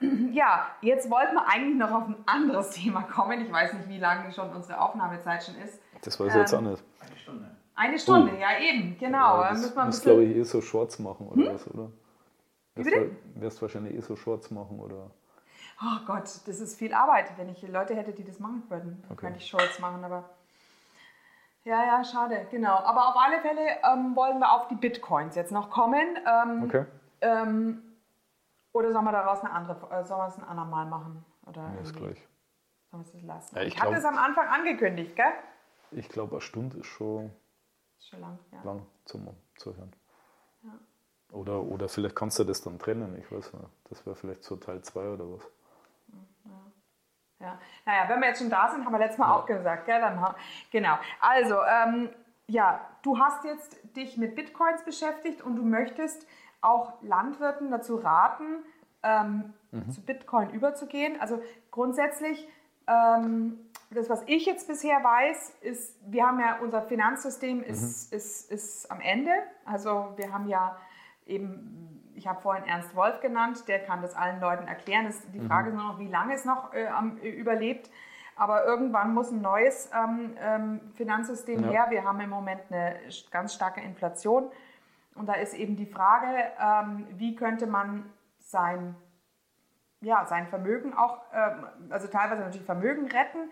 Ähm, ja, jetzt wollten wir eigentlich noch auf ein anderes Thema kommen. Ich weiß nicht, wie lange schon unsere Aufnahmezeit schon ist. Das weiß ich jetzt auch Ähm, nicht. Eine Stunde, ja eben, genau. Ja, Da das müssen muss, bisschen- glaube ich, eh so Shorts machen oder was, oder? Wie Wirst, bitte? wirst wahrscheinlich eh so Shorts machen oder? Oh Gott, das ist viel Arbeit. Wenn ich Leute hätte, die das machen würden, Okay. könnte ich Shorts machen, aber. Ja, ja, schade, genau. Aber auf alle Fälle ähm, wollen wir auf die Bitcoins jetzt noch kommen. Ähm, Okay. ähm, oder sollen wir daraus eine andere, äh, sollen wir es ein andermal machen? Oder Ja, ist gleich. Sollen wir es lassen? Ja, ich ich hatte glaub- es am Anfang angekündigt, gell? Ich glaube, eine Stunde ist schon Ist schon lang, ja. lang zum Zuhören. Oder, oder vielleicht kannst du das dann trennen, ich weiß nicht. Das wäre vielleicht so Teil 2 oder was. Ja. Naja, wenn wir jetzt schon da sind, haben wir letztes Mal auch gesagt, gell? Dann, genau. Also, ähm, ja, du hast jetzt dich mit Bitcoins beschäftigt und du möchtest auch Landwirten dazu raten, ähm, zu Bitcoin überzugehen. Also grundsätzlich, ähm, das, was ich jetzt bisher weiß, ist, wir haben ja, unser Finanzsystem ist, ist, ist am Ende. Also wir haben ja eben, ich habe vorhin Ernst Wolf genannt, der kann das allen Leuten erklären. Es, die Frage ist nur noch, wie lange es noch äh, am, überlebt. Aber irgendwann muss ein neues ähm, ähm, Finanzsystem Ja. her. Wir haben im Moment eine ganz starke Inflation. Und da ist eben die Frage, ähm, wie könnte man sein, ja, sein Vermögen auch, ähm, also teilweise natürlich Vermögen retten,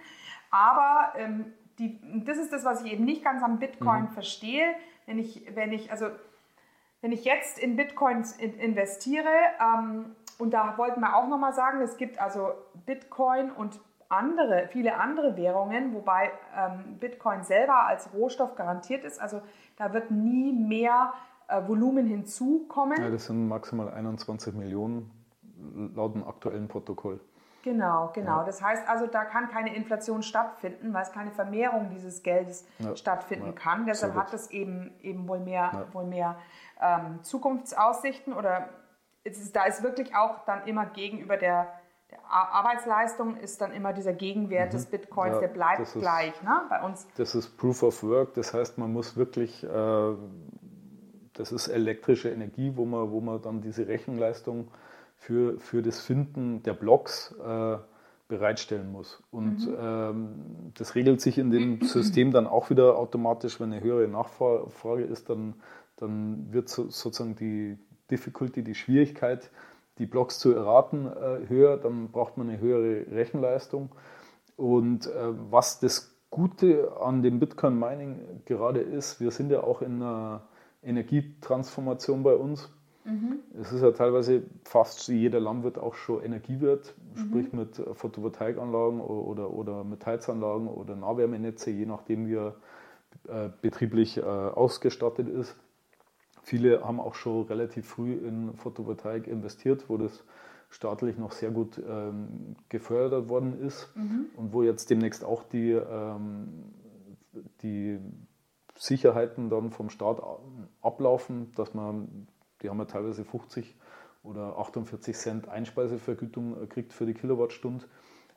aber ähm, die, das ist das, was ich eben nicht ganz am Bitcoin verstehe. Wenn ich, wenn ich, also wenn ich jetzt in Bitcoins in, investiere, ähm, und da wollten wir auch nochmal sagen, es gibt also Bitcoin und andere, viele andere Währungen, wobei ähm, Bitcoin selber als Rohstoff garantiert ist. Also da wird nie mehr äh, Volumen hinzukommen. Ja, das sind maximal 21 Millionen laut dem aktuellen Protokoll. Genau, genau. Das heißt also, da kann keine Inflation stattfinden, weil es keine Vermehrung dieses Geldes Ja, stattfinden ja, kann. Deshalb sehr hat es eben, eben wohl mehr, Ja. wohl mehr ähm, Zukunftsaussichten oder ist, da ist wirklich auch dann immer gegenüber der, der Ar- Arbeitsleistung ist dann immer dieser Gegenwert des Bitcoins, Mhm. Ja, der bleibt ist- gleich ne? bei uns. Das ist Proof of Work, das heißt, man muss wirklich, äh, das ist elektrische Energie, wo man, wo man dann diese Rechenleistung für, für das Finden der Blocks äh, bereitstellen muss. Und ähm, das regelt sich in dem System dann auch wieder automatisch, wenn eine höhere Nachfrage ist, dann, dann wird so, sozusagen die Difficulty, die Schwierigkeit, die Blocks zu erraten, äh, höher, dann braucht man eine höhere Rechenleistung. Und äh, was das Gute an dem Bitcoin Mining gerade ist, wir sind ja auch in einer Energietransformation bei uns. Es ist ja teilweise fast jeder Landwirt auch schon Energiewirt, sprich mit Photovoltaikanlagen oder, oder mit Heizanlagen oder Nahwärmenetze, je nachdem wie er äh, betrieblich äh, ausgestattet ist. Viele haben auch schon relativ früh in Photovoltaik investiert, wo das staatlich noch sehr gut ähm, gefördert worden ist und wo jetzt demnächst auch die, ähm, die Sicherheiten dann vom Staat ablaufen, dass man, die haben ja teilweise 50 oder 48 Cent Einspeisevergütung äh, kriegt für die Kilowattstunde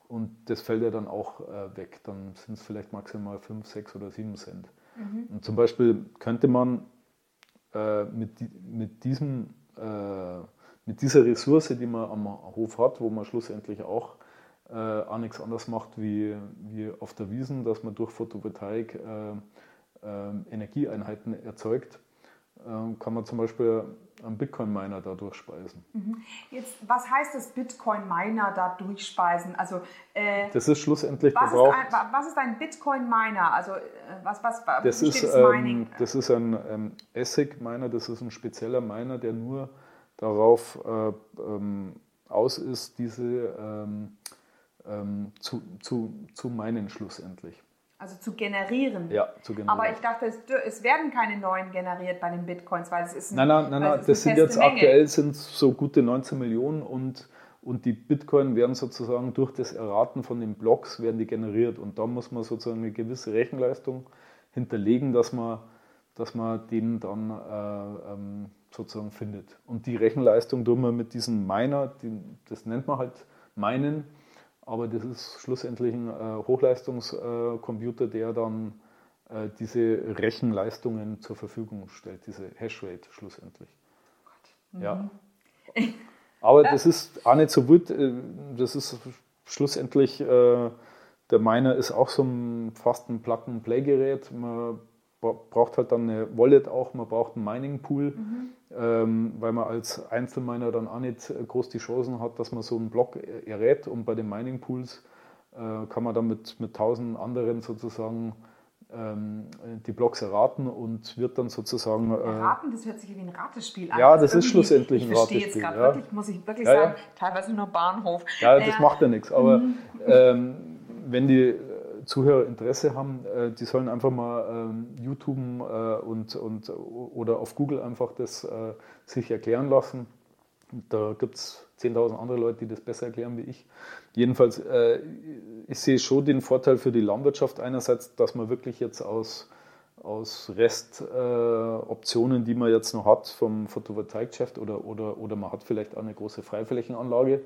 und das fällt ja dann auch äh, weg. Dann sind es vielleicht maximal 5, 6 oder 7 Cent. Und zum Beispiel könnte man äh, mit, mit, diesem, äh, mit dieser Ressource, die man am Hof hat, wo man schlussendlich auch äh, auch nichts anderes macht wie, wie auf der Wiesen, dass man durch Photovoltaik äh, Energieeinheiten erzeugt, kann man zum Beispiel einen Bitcoin-Miner da durchspeisen. Jetzt, was heißt das Bitcoin-Miner da durchspeisen? Also, äh, Das ist schlussendlich was, ist verbraucht. ein, wa- was ist ein Bitcoin-Miner? Also, äh, was, was, Das ist, das ähm, Mining? das ist ein ähm, Essig-Miner, das ist ein spezieller Miner, der nur darauf äh, ähm, aus ist, diese ähm, ähm, zu, zu, zu meinen schlussendlich. Also zu generieren. Ja, zu generieren. Aber ich dachte, es, es werden keine neuen generiert bei den Bitcoins, weil es ist ein, Nein, nein, nein, nein das sind jetzt Menge. aktuell sind so gute 19 Millionen und, und die Bitcoin werden sozusagen durch das Erraten von den Blocks werden die generiert und da muss man sozusagen eine gewisse Rechenleistung hinterlegen, dass man, dass man den dann äh, ähm, sozusagen findet. Und die Rechenleistung tun wir mit diesem Miner, die, das nennt man halt Minen, aber das ist schlussendlich ein äh, Hochleistungscomputer, der dann äh, diese Rechenleistungen zur Verfügung stellt, diese Hashrate schlussendlich. Ja. Aber das ist auch nicht so gut. äh, Das ist schlussendlich, äh, der Miner ist auch so ein fast ein Plug-and-Play-Gerät. Man bra- braucht halt dann eine Wallet auch, man braucht einen Mining-Pool, ähm, weil man als Einzelminer dann auch nicht äh, groß die Chancen hat, dass man so einen Block äh, errät. Und bei den Mining-Pools äh, kann man dann mit, mit tausend anderen sozusagen ähm, die Blocks erraten und wird dann sozusagen. Äh, Raten, das hört sich wie ein Ratespiel an. Ja, Also das ist irgendwie- schlussendlich ein Ich verstehe jetzt Ratespiel, gerade ja. wirklich, muss ich wirklich Ja, ja. sagen, teilweise nur Bahnhof. Ja, Naja, das macht ja nichts. Aber ähm, wenn die Zuhörer Interesse haben, äh, die sollen einfach mal ähm, YouTube äh, und, und, oder auf Google einfach das äh, sich erklären lassen. Da gibt es 10.000 andere Leute, die das besser erklären wie ich. Jedenfalls, äh, ich sehe schon den Vorteil für die Landwirtschaft einerseits, dass man wirklich jetzt aus, aus Restoptionen, äh, die man jetzt noch hat vom Photovoltaikgeschäft oder, oder, oder man hat vielleicht auch eine große Freiflächenanlage.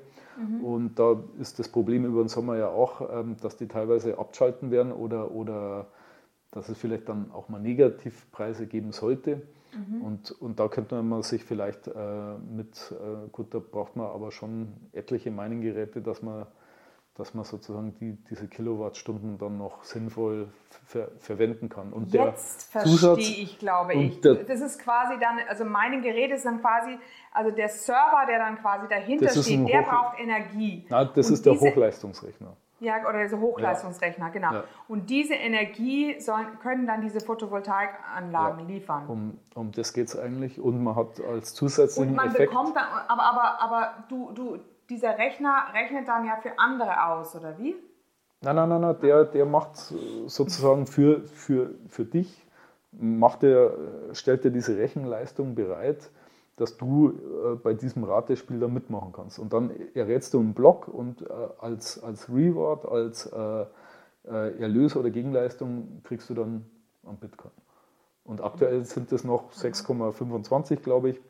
Und da ist das Problem über den Sommer ja auch, ähm, dass die teilweise abschalten werden oder, oder dass es vielleicht dann auch mal Negativpreise geben sollte. Und, und da könnte man sich vielleicht äh, mit, äh, gut, da braucht man aber schon etliche Mining-Geräte, dass man, dass man sozusagen die, diese Kilowattstunden dann noch sinnvoll ver verwenden kann. Und der Jetzt verstehe Zusatz- ich, glaube ich. der- Das ist quasi dann, also meine Geräte sind quasi, also der Server, der dann quasi dahinter ist steht, der Hoch- braucht Energie. Na, das Und ist der Hochleistungsrechner. Ja, oder diese Hochleistungsrechner, genau. Ja. Und diese Energie sollen, können dann diese Photovoltaikanlagen Ja. liefern. Um, um das geht es eigentlich. Und man hat als zusätzlichen Und man Effekt. bekommt dann, aber, aber, aber du, du, dieser Rechner rechnet dann ja für andere aus, oder wie? Nein, nein, nein, nein der, der macht sozusagen für, für, für dich, macht er, stellt er diese Rechenleistung bereit, dass du äh, bei diesem Ratespiel da mitmachen kannst. Und dann errätst du einen Block und äh, als, als Reward, als äh, Erlös oder Gegenleistung kriegst du dann an Bitcoin. Und aktuell sind es noch 6,25, glaube ich.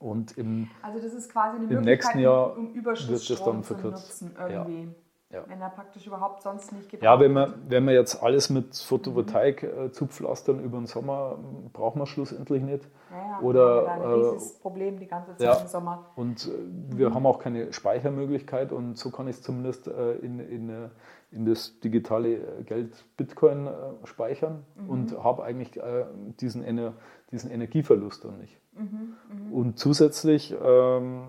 Und im, Also das ist quasi eine Im nächsten Jahr um wird das dann verkürzt. nutzen Ja. irgendwie. Ja. Wenn er praktisch überhaupt sonst nicht gebraucht Ja, wenn man, wenn man jetzt alles mit Photovoltaik äh, zupflastern über den Sommer, braucht man schlussendlich nicht. Ja, ja, oder, wir haben da äh, ein Problem die ganze Zeit ja. im Sommer. Und äh, wir haben auch keine Speichermöglichkeit und so kann ich es zumindest äh, in, in, äh, in das digitale äh, Geld Bitcoin speichern und habe eigentlich diesen, Ener diesen Energieverlust dann nicht. Und zusätzlich, ähm,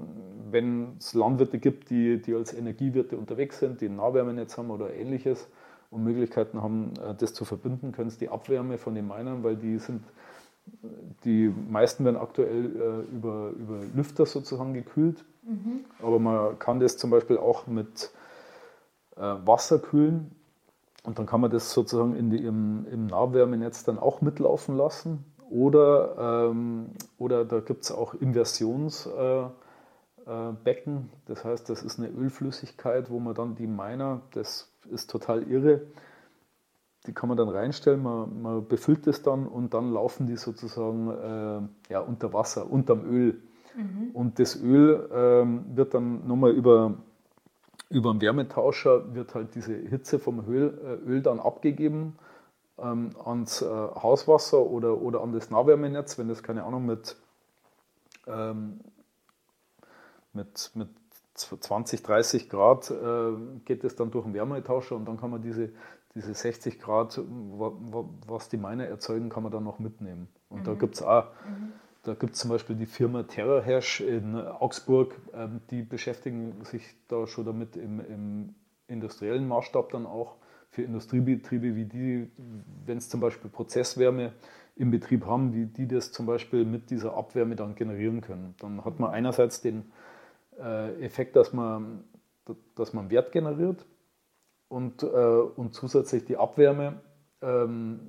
wenn es Landwirte gibt, die, die als Energiewirte unterwegs sind, die ein Nahwärmenetz haben oder ähnliches und Möglichkeiten haben, äh, das zu verbinden, können sie die Abwärme von den Minern, weil die sind Die meisten werden aktuell äh, über, über Lüfter sozusagen gekühlt, mhm. aber man kann das zum Beispiel auch mit äh, Wasser kühlen und dann kann man das sozusagen in die, im, im Nahwärmenetz dann auch mitlaufen lassen. Oder, ähm, oder da gibt es auch Inversionsbecken. Äh, äh, das heißt, das ist eine Ölflüssigkeit, wo man dann die Miner, das ist total irre, die kann man dann reinstellen, man, man befüllt es dann und dann laufen die sozusagen äh, ja, unter Wasser, unterm Öl. Mhm. Und das Öl ähm, wird dann nochmal über, über einen Wärmetauscher, wird halt diese Hitze vom Öl, äh, Öl dann abgegeben ähm, ans äh, Hauswasser oder, oder an das Nahwärmenetz, wenn das keine Ahnung mit, ähm, mit, mit 20, 30 Grad äh, geht es dann durch den Wärmetauscher und dann kann man diese, diese 60 Grad, was die Miner erzeugen, kann man dann noch mitnehmen. Und mhm. da gibt es auch, mhm. da gibt es zum Beispiel die Firma TerraHash in Augsburg, ähm, die beschäftigen sich da schon damit im, im industriellen Maßstab dann auch für Industriebetriebe, wie die, wenn es zum Beispiel Prozesswärme im Betrieb haben, wie die das zum Beispiel mit dieser Abwärme dann generieren können. Dann hat man einerseits den äh, Effekt, dass man, dass man Wert generiert und, äh, und zusätzlich die Abwärme, ähm,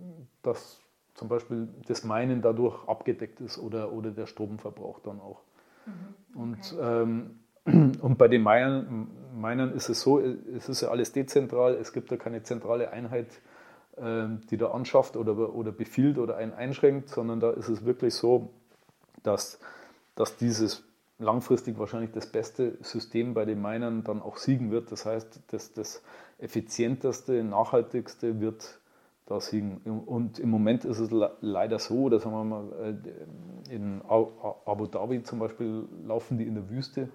dass zum Beispiel das Meinen dadurch abgedeckt ist oder, oder der Stromverbrauch dann auch. Mhm, okay. Und, ähm, und bei den Minern, Minern ist es so, es ist ja alles dezentral, es gibt da keine zentrale Einheit, ähm, die da anschafft oder, oder befiehlt oder einen einschränkt, sondern da ist es wirklich so, dass, dass dieses langfristig wahrscheinlich das beste System bei den Minern dann auch siegen wird. Das heißt, das, das effizienteste, nachhaltigste wird da siegen. Und im Moment ist es leider so, dass wir mal, äh, in Abu Dhabi zum Beispiel laufen die in der Wüste.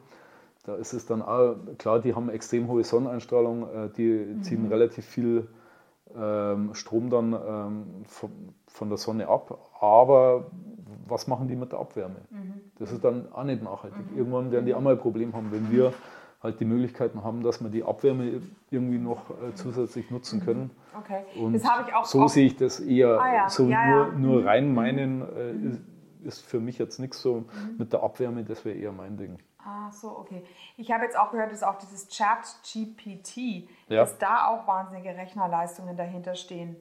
Da ist es dann auch klar, die haben extrem hohe Sonneneinstrahlung, äh, die ziehen mhm. relativ viel ähm, Strom dann ähm, von der Sonne ab. Aber was machen die mit der Abwärme? Mhm. Das ist dann auch nicht nachhaltig. Mhm. Irgendwann werden die auch mal ein Problem haben, wenn wir halt die Möglichkeiten haben, dass wir die Abwärme irgendwie noch äh, zusätzlich nutzen können. Okay. Und das habe ich auch. So sehe ich das eher. Ah, ja. So ja, nur, ja. nur mhm. rein meinen äh, ist, ist, für mich jetzt nichts so mhm. mit der Abwärme, das wäre eher mein Ding. Ah, so, okay. Ich habe jetzt auch gehört, dass auch dieses Chat-GPT, dass da auch wahnsinnige Rechnerleistungen dahinter stehen,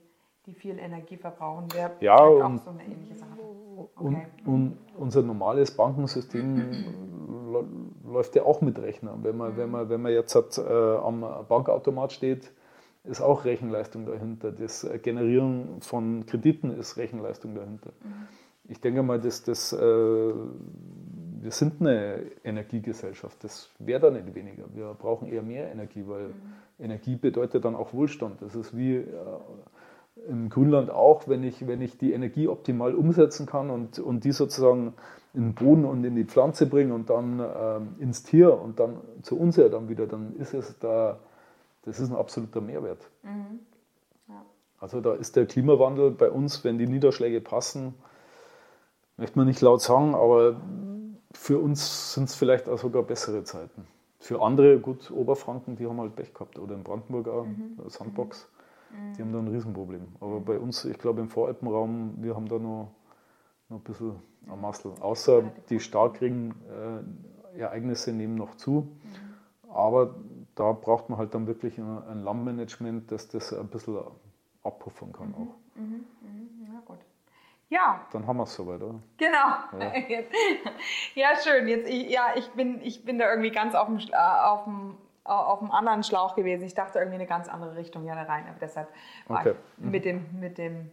die viel Energie verbrauchen. Wer ja, und, so eine ähnliche Sache. Okay. Und, und, unser normales Bankensystem läuft ja auch mit Rechnern. Wenn man, wenn man, wenn man jetzt hat, äh, am Bankautomat steht, ist auch Rechenleistung dahinter. Das Generieren von Krediten ist Rechenleistung dahinter. Mhm. Ich denke mal, dass das, äh, wir sind eine Energiegesellschaft. Das wäre da nicht weniger. Wir brauchen eher mehr Energie, weil mhm. Energie bedeutet dann auch Wohlstand. Das ist wie äh, im Grünland auch, wenn ich, wenn ich die Energie optimal umsetzen kann und, und die sozusagen in den Boden und in die Pflanze bringe und dann ähm, ins Tier und dann zu uns ja dann wieder, dann ist es da, das ist ein absoluter Mehrwert. Mhm. Ja. Also da ist der Klimawandel bei uns, wenn die Niederschläge passen, möchte man nicht laut sagen, aber für uns sind es vielleicht auch sogar bessere Zeiten. Für andere, gut, Oberfranken, die haben halt Pech gehabt oder in Brandenburg auch, mhm. Sandbox. Die haben da ein Riesenproblem. Aber bei uns, ich glaube im Voralpenraum, wir haben da noch, noch ein bisschen am Massel. Außer die Starkregen-Ereignisse nehmen noch zu. Aber da braucht man halt dann wirklich ein Lammmanagement, das das ein bisschen abpuffern kann auch. Mhm, mhm, ja, gut. Ja. Dann haben wir es soweit, oder? Genau. Ja, ja schön. Jetzt, ich, ja, ich bin, ich bin da irgendwie ganz auf dem, auf dem auf einem anderen Schlauch gewesen. Ich dachte irgendwie eine ganz andere Richtung ja da rein. Aber deshalb war okay. ich mit dem, mit dem,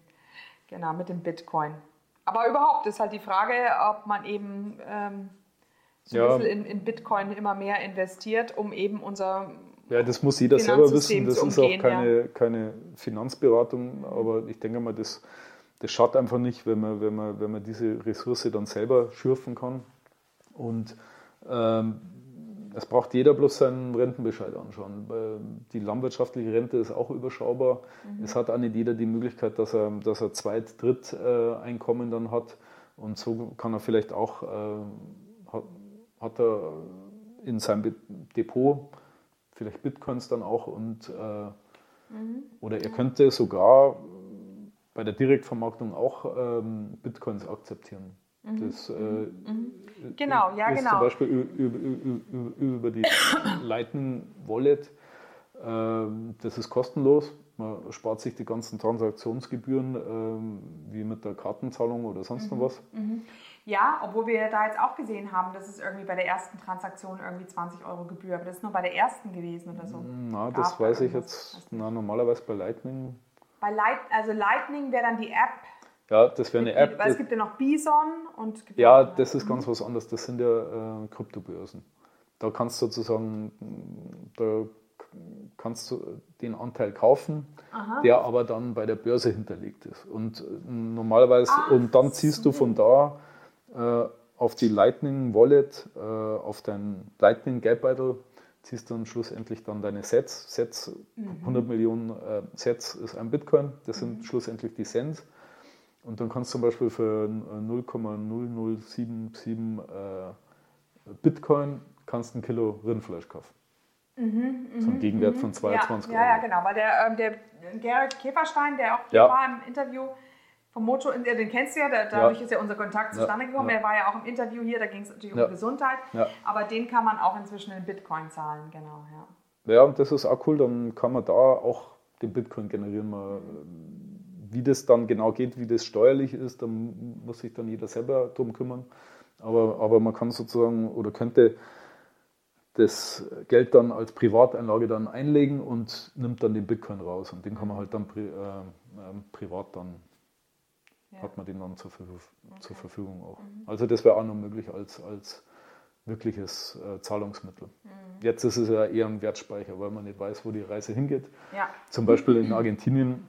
genau, mit dem Bitcoin. Aber überhaupt ist halt die Frage, ob man eben ähm, so ja. ein bisschen in, in, Bitcoin immer mehr investiert, um eben unser ja, das muss jeder selber wissen. Das ist auch keine, keine Finanzberatung, aber ich denke mal, das, das schadet einfach nicht, wenn man, wenn, man, wenn man diese Ressource dann selber schürfen kann. Und ähm, es braucht jeder bloß seinen Rentenbescheid anschauen. Die landwirtschaftliche Rente ist auch überschaubar. Mhm. Es hat auch nicht jeder die Möglichkeit, dass er, dass er Zweit-, Dritt-Einkommen dann hat. Und so kann er vielleicht auch, äh, hat, hat, er in seinem Depot vielleicht Bitcoins dann auch und äh, mhm. oder er könnte sogar bei der Direktvermarktung auch ähm, Bitcoins akzeptieren. Mhm. Das äh, Mhm. Genau, ja, ist genau. zum Beispiel über, über, über die Lightning Wallet. ähm, Das ist kostenlos. Man spart sich die ganzen Transaktionsgebühren, ähm, wie mit der Kartenzahlung oder sonst Mhm. noch was. Ja, obwohl wir da jetzt auch gesehen haben, dass es irgendwie bei der ersten Transaktion irgendwie 20 Euro Gebühr, aber das ist nur bei der ersten gewesen oder so. Na, das da weiß ich jetzt. Na, normalerweise bei Lightning. Bei Light, also Lightning wäre dann die App. Ja, das wäre eine App. Weil es gibt ja noch Bison und gibt Ja, das ist ganz was anderes. Das sind ja äh, Kryptobörsen. Da kannst du sozusagen, da kannst du den Anteil kaufen, der aber dann bei der Börse hinterlegt ist. Und äh, normalerweise, Ach und dann ziehst du so. von da äh, auf die Lightning Wallet, äh, auf dein Lightning Geldbeutel, ziehst dann schlussendlich dann deine Sets. Sets, 100 Millionen äh, Sets ist ein Bitcoin, das sind schlussendlich die Cents. Und dann kannst du zum Beispiel für äh, 0,0077 äh, Bitcoin kannst ein Kilo Rindfleisch kaufen. so ein Gegenwert von 22 Mhm, ja, ja, ja, Euro. genau. Weil der, ähm, der Gerrit Käferstein, der auch Ja. war im Interview vom Moto, den kennst du ja, da- dadurch ist ja unser Kontakt Ja, zustande gekommen. ja. Er war ja auch im Interview hier, da ging es natürlich Ja. um Gesundheit. Ja. Aber den kann man auch inzwischen in Bitcoin zahlen, genau. Ja. Ja, und das ist auch cool, dann kann man da auch den Bitcoin generieren. Man, wie das dann genau geht, wie das steuerlich ist, da muss sich dann jeder selber drum kümmern. Aber, aber man kann sozusagen oder könnte das Geld dann als Privateinlage dann einlegen und nimmt dann den Bitcoin raus. Und den kann man halt dann pri, äh, ähm, privat dann, Ja. hat man den dann zur, Verf- zur Verfügung auch. Mhm. Also das wäre auch noch möglich als, als wirkliches äh, Zahlungsmittel. Mhm. Jetzt ist es ja eher ein Wertspeicher, weil man nicht weiß, wo die Reise hingeht. ja. Zum Beispiel in Argentinien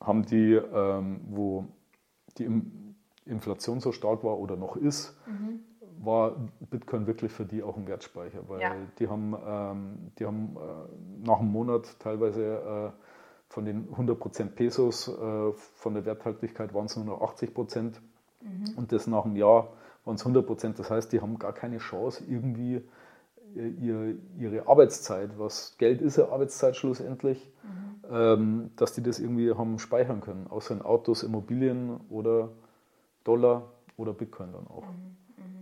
haben die, ähm, wo die Inflation so stark war oder noch ist, war Bitcoin wirklich für die auch ein Wertspeicher, weil Ja. die haben, ähm, die haben äh, nach einem Monat teilweise äh, von den 100% Pesos äh, von der Werthaltigkeit waren es nur noch 80% und das nach einem Jahr waren es 100%. Das heißt, die haben gar keine Chance, irgendwie äh, ihr, ihre Arbeitszeit, was Geld ist ja Arbeitszeit schlussendlich, ähm, dass die das irgendwie haben speichern können, außer in Autos, Immobilien oder Dollar oder Bitcoin dann auch.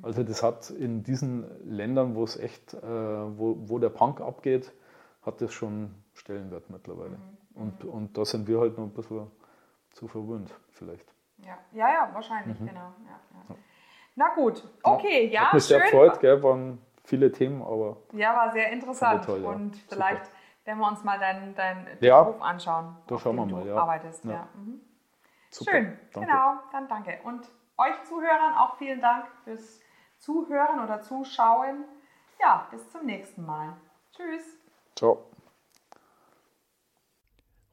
Also das hat in diesen Ländern, wo es echt, äh, wo, wo der Punk abgeht, hat das schon Stellenwert mittlerweile. Und, und da sind wir halt noch ein bisschen zu verwöhnt vielleicht. Ja, ja, ja wahrscheinlich, genau. Ja, ja. Na gut, okay, ja, Hat mich sehr schön. gefreut, gell, waren viele Themen, aber Ja, war sehr interessant. Toll, ja. Und Super. vielleicht werden wir uns mal deinen dein Ja. Beruf anschauen. Da schauen wir mal, du ja. arbeitest. Ja. Ja. Mhm. super. Schön, Danke. genau, dann danke. Und euch Zuhörern auch vielen Dank fürs Zuhören oder Zuschauen. Ja, bis zum nächsten Mal. Tschüss. Ciao.